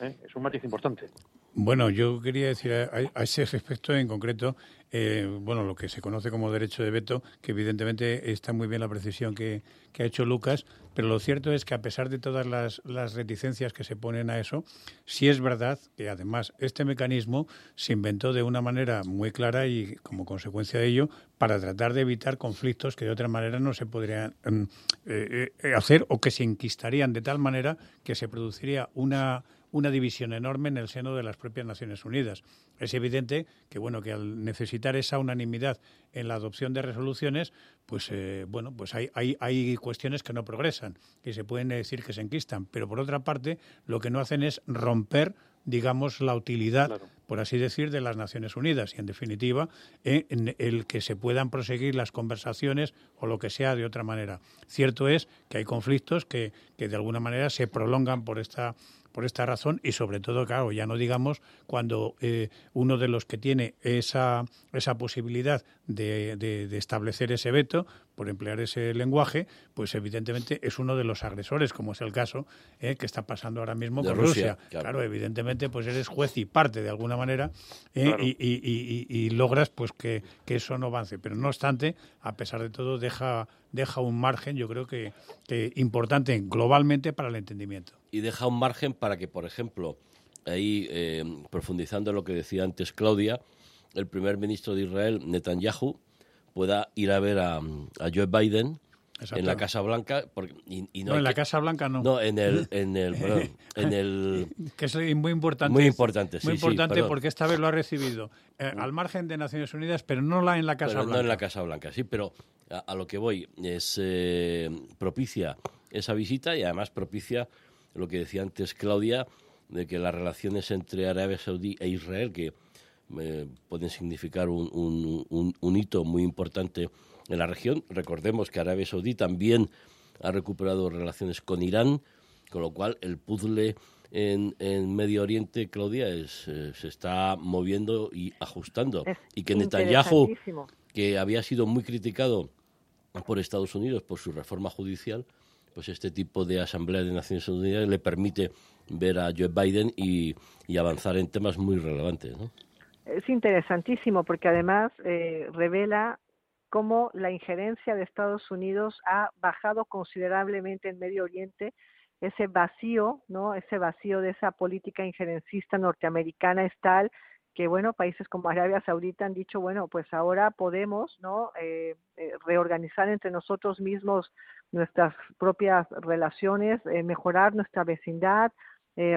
¿Eh? Es un matiz importante. Bueno, yo quería decir a, ese respecto en concreto, eh, bueno, lo que se conoce como derecho de veto, que evidentemente está muy bien la precisión que, ha hecho Lucas, pero lo cierto es que a pesar de todas las, las, reticencias que se ponen a eso, sí es verdad que además este mecanismo se inventó de una manera muy clara y como consecuencia de ello para tratar de evitar conflictos que de otra manera no se podrían mm, eh, hacer o que se enquistarían de tal manera que se produciría una una división enorme en el seno de las propias Naciones Unidas. Es evidente que bueno que al necesitar esa unanimidad en la adopción de resoluciones, pues eh, bueno, pues hay, hay, hay cuestiones que no progresan, que se pueden decir que se enquistan, pero por otra parte lo que no hacen es romper digamos, la utilidad, por así decir, de las Naciones Unidas y, en definitiva, en el que se puedan proseguir las conversaciones o lo que sea de otra manera. Cierto es que hay conflictos que, que de alguna manera se prolongan por esta por esta razón y sobre todo, claro, ya no digamos cuando eh, uno de los que tiene esa, esa posibilidad de, de, establecer ese veto, por emplear ese lenguaje, pues evidentemente es uno de los agresores, como es el caso eh, que está pasando ahora mismo con Rusia. Claro. evidentemente, pues eres juez y parte de alguna manera eh, y, y, y, logras pues que, que eso no avance. Pero no obstante, a pesar de todo, deja deja un margen, yo creo que, importante globalmente para el entendimiento. Y deja un margen para que, por ejemplo, ahí eh, profundizando en lo que decía antes Claudia, el primer ministro de Israel, Netanyahu, pueda ir a ver a, a Joe Biden en la Casa Blanca porque, y, no, en la Casa Blanca no. No en el en el en el que es muy importante. Muy importante muy importante porque esta vez lo ha recibido eh, al margen de Naciones Unidas pero no la en la Casa Blanca no en la Casa Blanca sí pero a, lo que voy es eh, propicia esa visita y además propicia lo que decía antes Claudia de que las relaciones entre Arabia Saudí e Israel que eh, pueden significar un, un, un hito muy importante en la región. Recordemos que Arabia Saudí también ha recuperado relaciones con Irán, con lo cual el puzzle en, en Medio Oriente, Claudia, es, eh, se está moviendo y ajustando. y que Netanyahu, que había sido muy criticado por Estados Unidos por su reforma judicial, pues este tipo de Asamblea de Naciones Unidas le permite ver a Joe Biden y, avanzar en temas muy relevantes. Es interesantísimo porque además eh, revela cómo la injerencia de Estados Unidos ha bajado considerablemente en Medio Oriente ese vacío, ¿no? Ese vacío de esa política injerencista norteamericana es tal que, bueno, países como Arabia Saudita han dicho, bueno, pues ahora podemos, ¿no? Eh, eh, reorganizar entre nosotros mismos nuestras propias relaciones, eh, mejorar nuestra vecindad,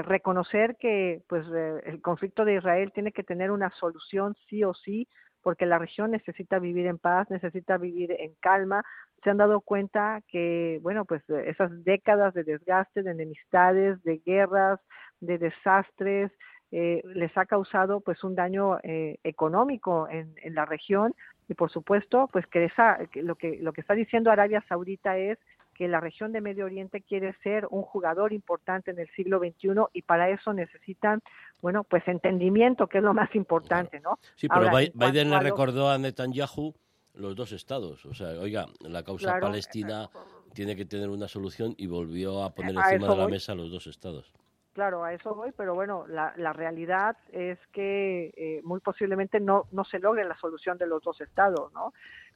reconocer que, pues, el conflicto de Israel tiene que tener una solución sí o sí, porque la región necesita vivir en paz, necesita vivir en calma. Se han dado cuenta que, bueno, pues eh, esas décadas de desgaste, de enemistades, de guerras, de desastres, eh, les ha causado pues un daño eh, económico en, en, la región y por supuesto pues que, esa, que lo que lo que está diciendo Arabia Saudita es que la región de Medio Oriente quiere ser un jugador importante en el siglo XXI y para eso necesitan, bueno, pues entendimiento, que es lo más importante, ¿no? Sí, pero Biden le recordó a Netanyahu los dos estados. O sea, oiga, la causa palestina tiene que tener una solución y volvió a poner encima de la mesa los dos estados. Claro, a eso voy, pero bueno, la, la realidad es que eh, muy posiblemente no, no se logre la solución de los dos estados, ¿no?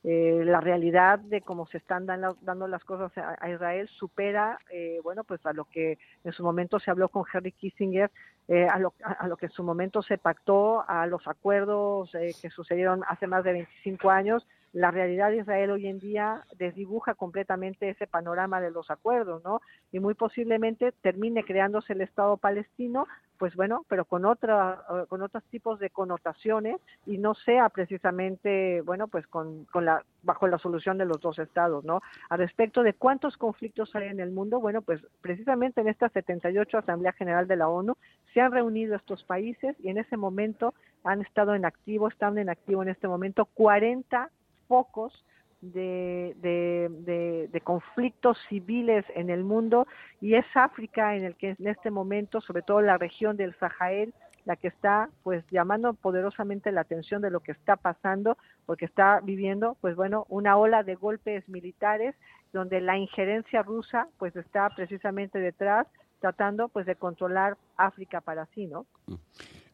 Eh, la realidad de cómo se están dando, las cosas a, Israel supera, eh, bueno, pues a lo que en su momento se habló con Henry Kissinger, eh, a, lo, a, lo, que en su momento se pactó, a los acuerdos que sucedieron hace más de 25 años. La realidad de Israel hoy en día desdibuja completamente ese panorama de los acuerdos, ¿no? Y muy posiblemente termine creándose el Estado palestino pues bueno, pero con otra, eh, con otros tipos de connotaciones y no sea precisamente, bueno, pues con, con la, bajo la solución de los dos estados, ¿no? A respecto de cuántos conflictos hay en el mundo, bueno, pues precisamente en esta 78 Asamblea General de la ONU se han reunido estos países y en ese momento han estado en activo, están en activo en este momento 40 focos de, conflictos civiles en el mundo y es África en el que en este momento, sobre todo la región del Sahel, la que está pues llamando poderosamente la atención de lo que está pasando, porque está viviendo pues bueno una ola de golpes militares donde la injerencia rusa pues está precisamente detrás tratando pues de controlar África para sí, ¿no?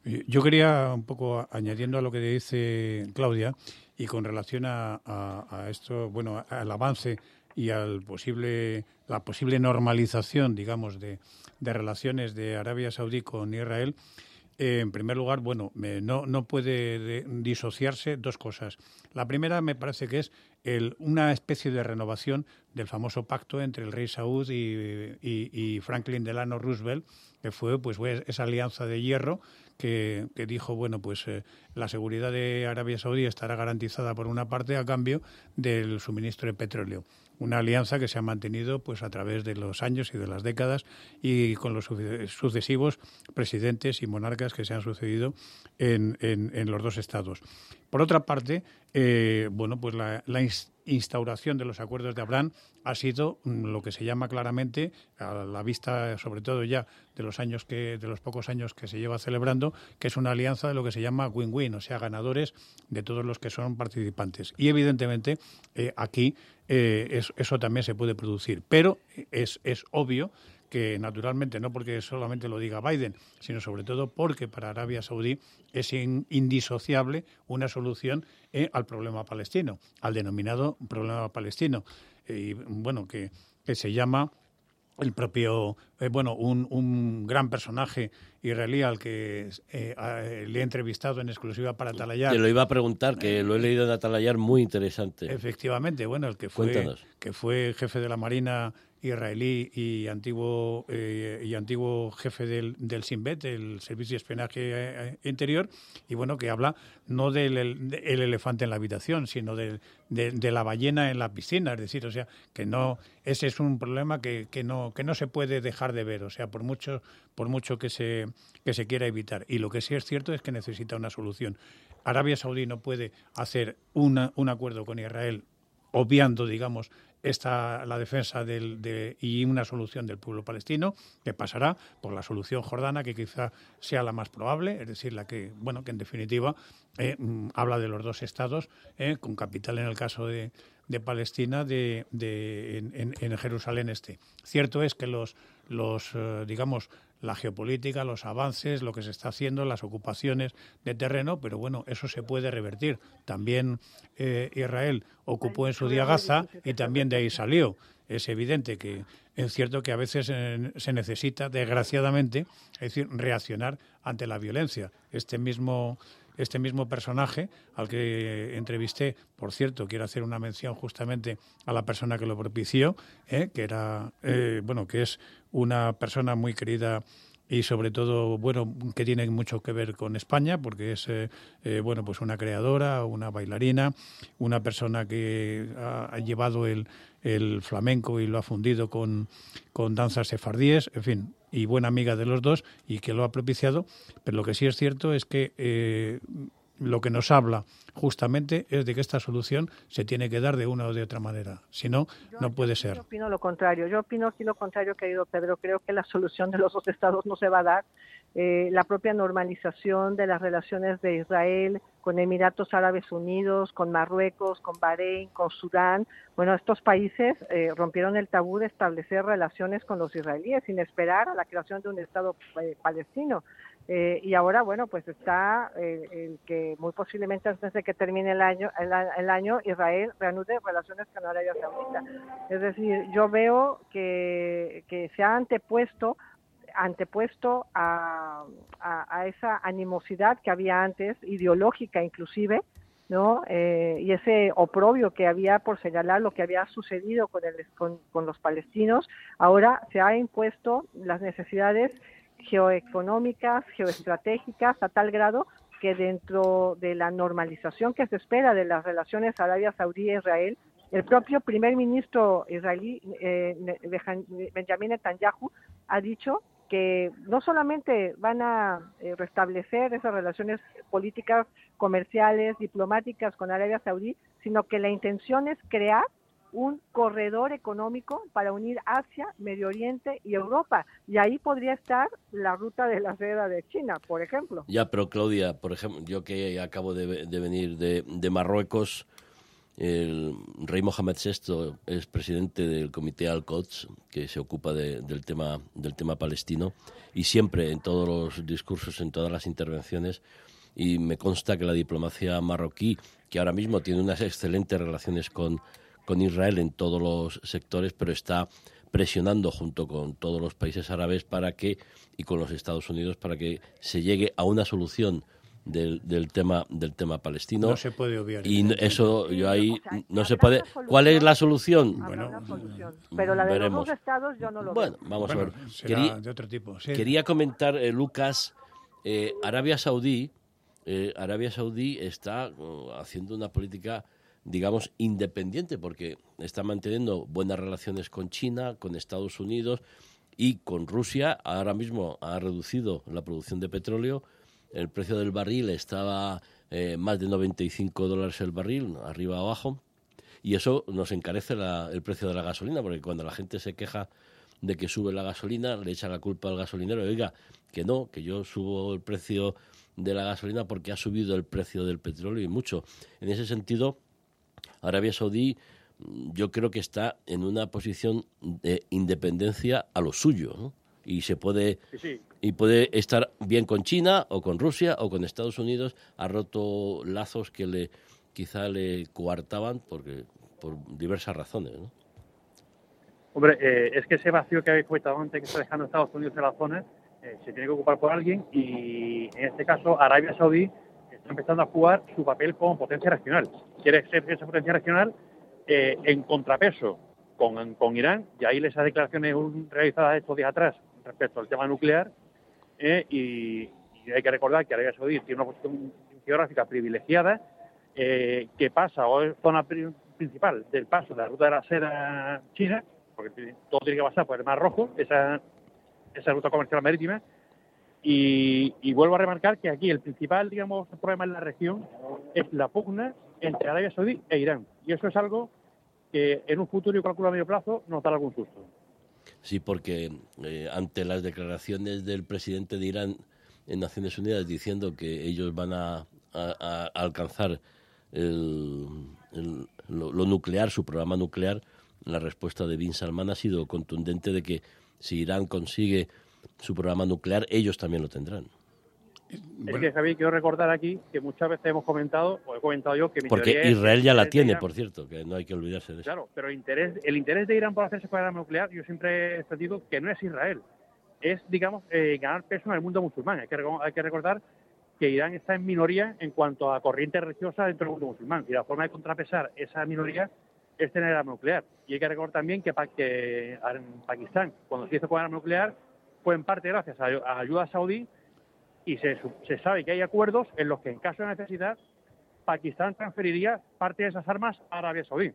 Yo quería un poco añadiendo a lo que dice Claudia y con relación a, esto, bueno, al avance y al posible la posible normalización, digamos, de, relaciones de Arabia Saudí con Israel, en primer lugar, bueno, no, no puede disociarse dos cosas. La primera me parece que es el, una especie de renovación del famoso pacto entre el rey Saud y, y, Franklin Delano Roosevelt, que fue pues esa alianza de hierro que, que dijo, bueno, pues eh, la seguridad de Arabia Saudí estará garantizada por una parte a cambio del suministro de petróleo una alianza que se ha mantenido pues a través de los años y de las décadas y con los sucesivos presidentes y monarcas que se han sucedido en, en, los dos estados. Por otra parte, eh, bueno, pues la, instauración de los acuerdos de Abraham ha sido mm, lo que se llama claramente, a la vista sobre todo ya de los años que, de los pocos años que se lleva celebrando, que es una alianza de lo que se llama win-win, o sea, ganadores de todos los que son participantes. Y evidentemente eh, aquí eh, eso también se puede producir. Pero es, es obvio que naturalmente no porque solamente lo diga Biden, sino sobre todo porque para Arabia Saudí es indisociable una solución eh, al problema palestino, al denominado problema palestino. y bueno, que, que se llama el propio, eh, bueno, un, un, gran personaje israelí al que eh, le he entrevistado en exclusiva para Atalayar. Te lo iba a preguntar, que lo he leído en Atalayar, muy interesante. Efectivamente, bueno, el que fue, que fue jefe de la Marina israelí y antiguo eh, y antiguo jefe del, del Sinbet, el Servicio de Espionaje eh, Interior, y bueno, que habla no del el, elefante en la habitación, sino de, de, la ballena en la piscina, es decir, o sea, que no ese es un problema que, que no que no se puede dejar de ver, o sea, por mucho por mucho que se que se quiera evitar. Y lo que sí es cierto es que necesita una solución. Arabia Saudí no puede hacer una, un acuerdo con Israel obviando, digamos, esta, la defensa del, de, y una solución del pueblo palestino, que pasará por la solución jordana, que quizá sea la más probable, es decir, la que, bueno, que en definitiva eh, mm, habla de los dos estados, eh, con capital en el caso de, de Palestina de, de en, en, Jerusalén Este. Cierto es que los, los eh, digamos, la geopolítica, los avances, lo que se está haciendo, las ocupaciones de terreno, pero bueno, eso se puede revertir. También eh, Israel ocupó en su día Gaza y también de ahí salió. Es evidente que es cierto que a veces eh, se necesita, desgraciadamente, es decir, reaccionar ante la violencia. Este mismo este mismo personaje al que entrevisté, por cierto, quiero hacer una mención justamente a la persona que lo propició, eh, que era, eh, bueno, que es una persona muy querida y sobre todo bueno que tiene mucho que ver con España porque es eh, bueno pues una creadora una bailarina una persona que ha, llevado el, el, flamenco y lo ha fundido con, con danzas sefardíes. En fin y buena amiga de los dos y que lo ha propiciado, pero lo que sí es cierto es que eh, lo que nos habla justamente es de que esta solución se tiene que dar de una o de otra manera. Si no, no puede ser. Yo opino lo contrario. Yo opino aquí lo contrario, querido Pedro. Creo que la solución de los dos estados no se va a dar. Eh, la propia normalización de las relaciones de Israel con Emiratos Árabes Unidos, con Marruecos, con Bahrein, con Sudán. Bueno, estos países eh, rompieron el tabú de establecer relaciones con los israelíes sin esperar a la creación de un Estado eh, palestino. Y ahora, bueno, pues está el que muy posiblemente antes de que termine el año, el, año Israel reanude relaciones con Arabia Saudita. Es decir, yo veo que, que se ha antepuesto antepuesto a, a, esa animosidad que había antes, ideológica inclusive, ¿no? Eh, y ese oprobio que había por señalar lo que había sucedido con, el, con los palestinos, ahora se ha impuesto las necesidades geoeconómicas, geoestratégicas, a tal grado que dentro de la normalización que se espera de las relaciones Arabia Saudí-Israel, el propio primer ministro israelí, eh, Benjamin Netanyahu, ha dicho que no solamente van a eh, restablecer esas relaciones políticas, comerciales, diplomáticas con Arabia Saudí, sino que la intención es crear un corredor económico para unir Asia, Medio Oriente y Europa. Y ahí podría estar la ruta de la seda de China, por ejemplo. Ya, pero Claudia, por ejemplo, yo que acabo de, venir de, de Marruecos, el rey Mohamed VI es presidente del comité Al-Quds, que se ocupa del, tema, del tema palestino, y siempre en todos los discursos, en todas las intervenciones, y me consta que la diplomacia marroquí, que ahora mismo tiene unas excelentes relaciones con, con Israel en todos los sectores, pero está presionando junto con todos los países árabes para que y con los Estados Unidos para que se llegue a una solución del, del tema del tema palestino. No se puede obviar. Y eso yo ahí no se puede. ¿Cuál es la solución? Bueno, pero la de los dos estados yo no lo bueno, Vamos a ver. Quería, de otro tipo. quería comentar eh, Lucas eh, Arabia Saudí. Eh, Arabia Saudí está uh, haciendo una política digamos, independiente, porque está manteniendo buenas relaciones con China, con Estados Unidos y con Rusia. Ahora mismo ha reducido la producción de petróleo. El precio del barril estaba eh, más de 95 dólares el barril, arriba abajo. Y eso nos encarece el precio de la gasolina, porque cuando la gente se queja de que sube la gasolina, le echa la culpa al gasolinero. Oiga, que no, que yo subo el precio de la gasolina porque ha subido el precio del petróleo y mucho. En ese sentido, Arabia Saudí mm, yo creo que está en una posición de independencia a lo suyo, Y se puede y puede estar bien con China o con Rusia o con Estados Unidos. Ha roto lazos que le quizá le coartaban porque por diversas razones, Hombre, eh, es que ese vacío que habéis comentado antes que está dejando Estados Unidos en la zona eh, se tiene que ocupar por alguien y en este caso Arabia Saudí está empezando a jugar su papel como potencia regional. Quiere ser esa potencia regional eh, en contrapeso con, con, Irán, y ahí esas declaraciones realizadas estos días atrás respecto al tema nuclear, eh, y, hay que recordar que Arabia Saudí tiene una posición geográfica privilegiada, eh, que pasa, o es zona principal del paso de la ruta de la seda china, porque todo tiene que pasar por el Mar Rojo, esa, esa ruta comercial marítima, y, vuelvo a remarcar que aquí el principal, digamos, problema en la región es la pugna entre Arabia Saudí e Irán. Y eso es algo que en un futuro, yo calculo a medio plazo, nos dará algún susto. Sí, porque eh, ante las declaraciones del presidente de Irán en Naciones Unidas diciendo que ellos van a, alcanzar lo, lo, nuclear, su programa nuclear, la respuesta de Bin Salman ha sido contundente de que si Irán consigue su programa nuclear, ellos también lo tendrán. Es que, Javier, quiero recordar aquí que muchas veces hemos comentado, o he comentado yo, que... Porque Israel ya la tiene, por cierto, que no hay que olvidarse de eso. Claro, pero el interés, el interés de Irán por hacerse programa nuclear, yo siempre he sentido que no es Israel, es, digamos, eh, ganar peso en el mundo musulmán. Hay que, hay que recordar que Irán está en minoría en cuanto a corriente religiosa dentro del mundo musulmán, y la forma de contrapesar esa minoría es tener arma nuclear. Y hay que recordar también que, que en Pakistán, cuando se hizo con arma nuclear, fue en parte gracias a, ayuda saudí y se, sabe que hay acuerdos en los que en caso de necesidad Pakistán transferiría parte de esas armas a Arabia Saudí.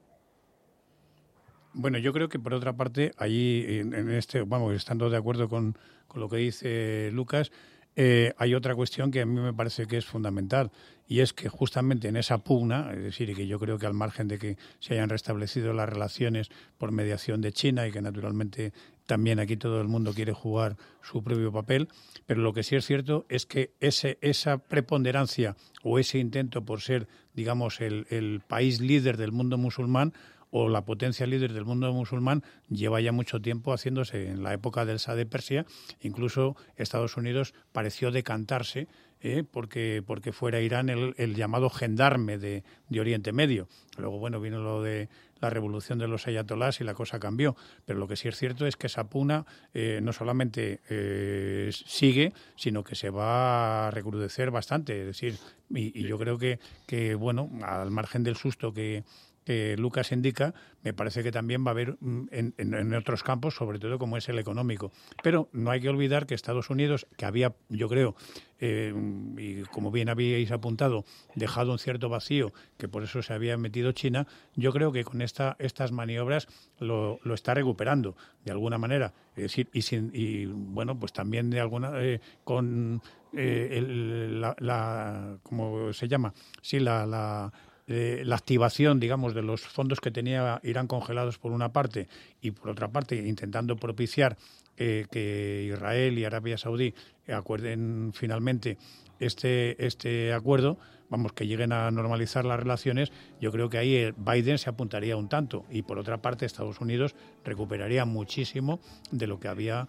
Bueno, yo creo que por otra parte, allí en, este, vamos, estando de acuerdo con, con lo que dice Lucas, eh, hay otra cuestión que a mí me parece que es fundamental y es que justamente en esa pugna, es decir, que yo creo que al margen de que se hayan restablecido las relaciones por mediación de China y que naturalmente también aquí todo el mundo quiere jugar su propio papel, pero lo que sí es cierto es que ese, esa preponderancia o ese intento por ser, digamos, el, el país líder del mundo musulmán o la potencia líder del mundo musulmán lleva ya mucho tiempo haciéndose en la época del Shah de Persia. Incluso Estados Unidos pareció decantarse ¿eh? porque, porque fuera Irán el, el llamado gendarme de, de, Oriente Medio. Luego, bueno, vino lo de la revolución de los ayatolás y la cosa cambió. Pero lo que sí es cierto es que esa puna eh, no solamente eh, sigue, sino que se va a recrudecer bastante. Es decir, y, y yo creo que, que, bueno, al margen del susto que, que Lucas indica, me parece que también va a haber mm, en, otros campos, sobre todo como es el económico. Pero no hay que olvidar que Estados Unidos, que había, yo creo, eh, y como bien habíais apuntado, dejado un cierto vacío, que por eso se había metido China, yo creo que con esta, estas maniobras lo, está recuperando de alguna manera. Es decir, y, sin, y bueno, pues también de alguna, eh, con eh, la, la, ¿cómo se llama? Sí, la eh, la activación, digamos, de los fondos que tenía Irán congelados por una parte y por otra parte intentando propiciar eh, que Israel y Arabia Saudí acuerden finalmente este, este acuerdo, vamos, que lleguen a normalizar las relaciones, yo creo que ahí eh, Biden se apuntaría un tanto. Y por otra parte Estados Unidos recuperaría muchísimo de lo que había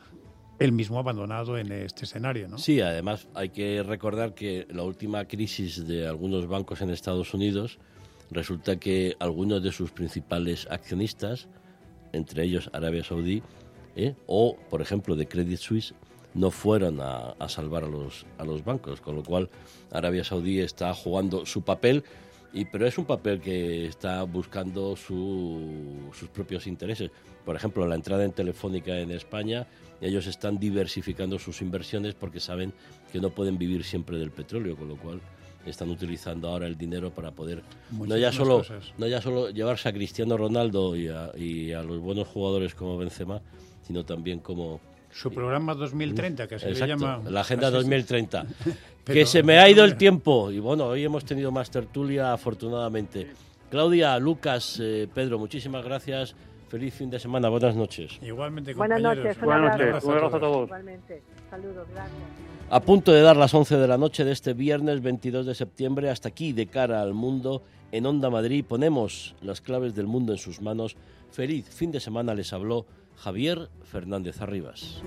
él mismo abandonado en este escenario. ¿no? Sí, además hay que recordar que la última crisis de algunos bancos en Estados Unidos resulta que algunos de sus principales accionistas entre ellos Arabia Saudí, ¿eh? o, por ejemplo, de Credit Suisse, no fueron a, salvar a los, a los bancos, con lo cual Arabia Saudí está jugando su papel, y, pero es un papel que está buscando sus propios intereses. Por ejemplo, la entrada en Telefónica en España, ellos están diversificando sus inversiones porque saben que no pueden vivir siempre del petróleo, con lo cual están utilizando ahora el dinero para poder no ya solo no ya solo llevarse a Cristiano Ronaldo y a, y a los buenos jugadores como Benzema, sino también como su programa 2030, que se llama... La Agenda 2030. que se me ha ido el tiempo. Y bueno, hoy hemos tenido más tertulia, afortunadamente. Claudia, Lucas, eh, Pedro, muchísimas gracias. Feliz fin de semana. Buenas noches. Igualmente, Buenas noches. Buenas noches. Un abrazo a todos. Igualmente. Saludos. Gracias. A punto de dar las 11 de la noche de este viernes 22 de septiembre, hasta aquí de cara al mundo, en Onda Madrid, ponemos las claves del mundo en sus manos. Feliz fin de semana les habló Javier Fernández Arribas.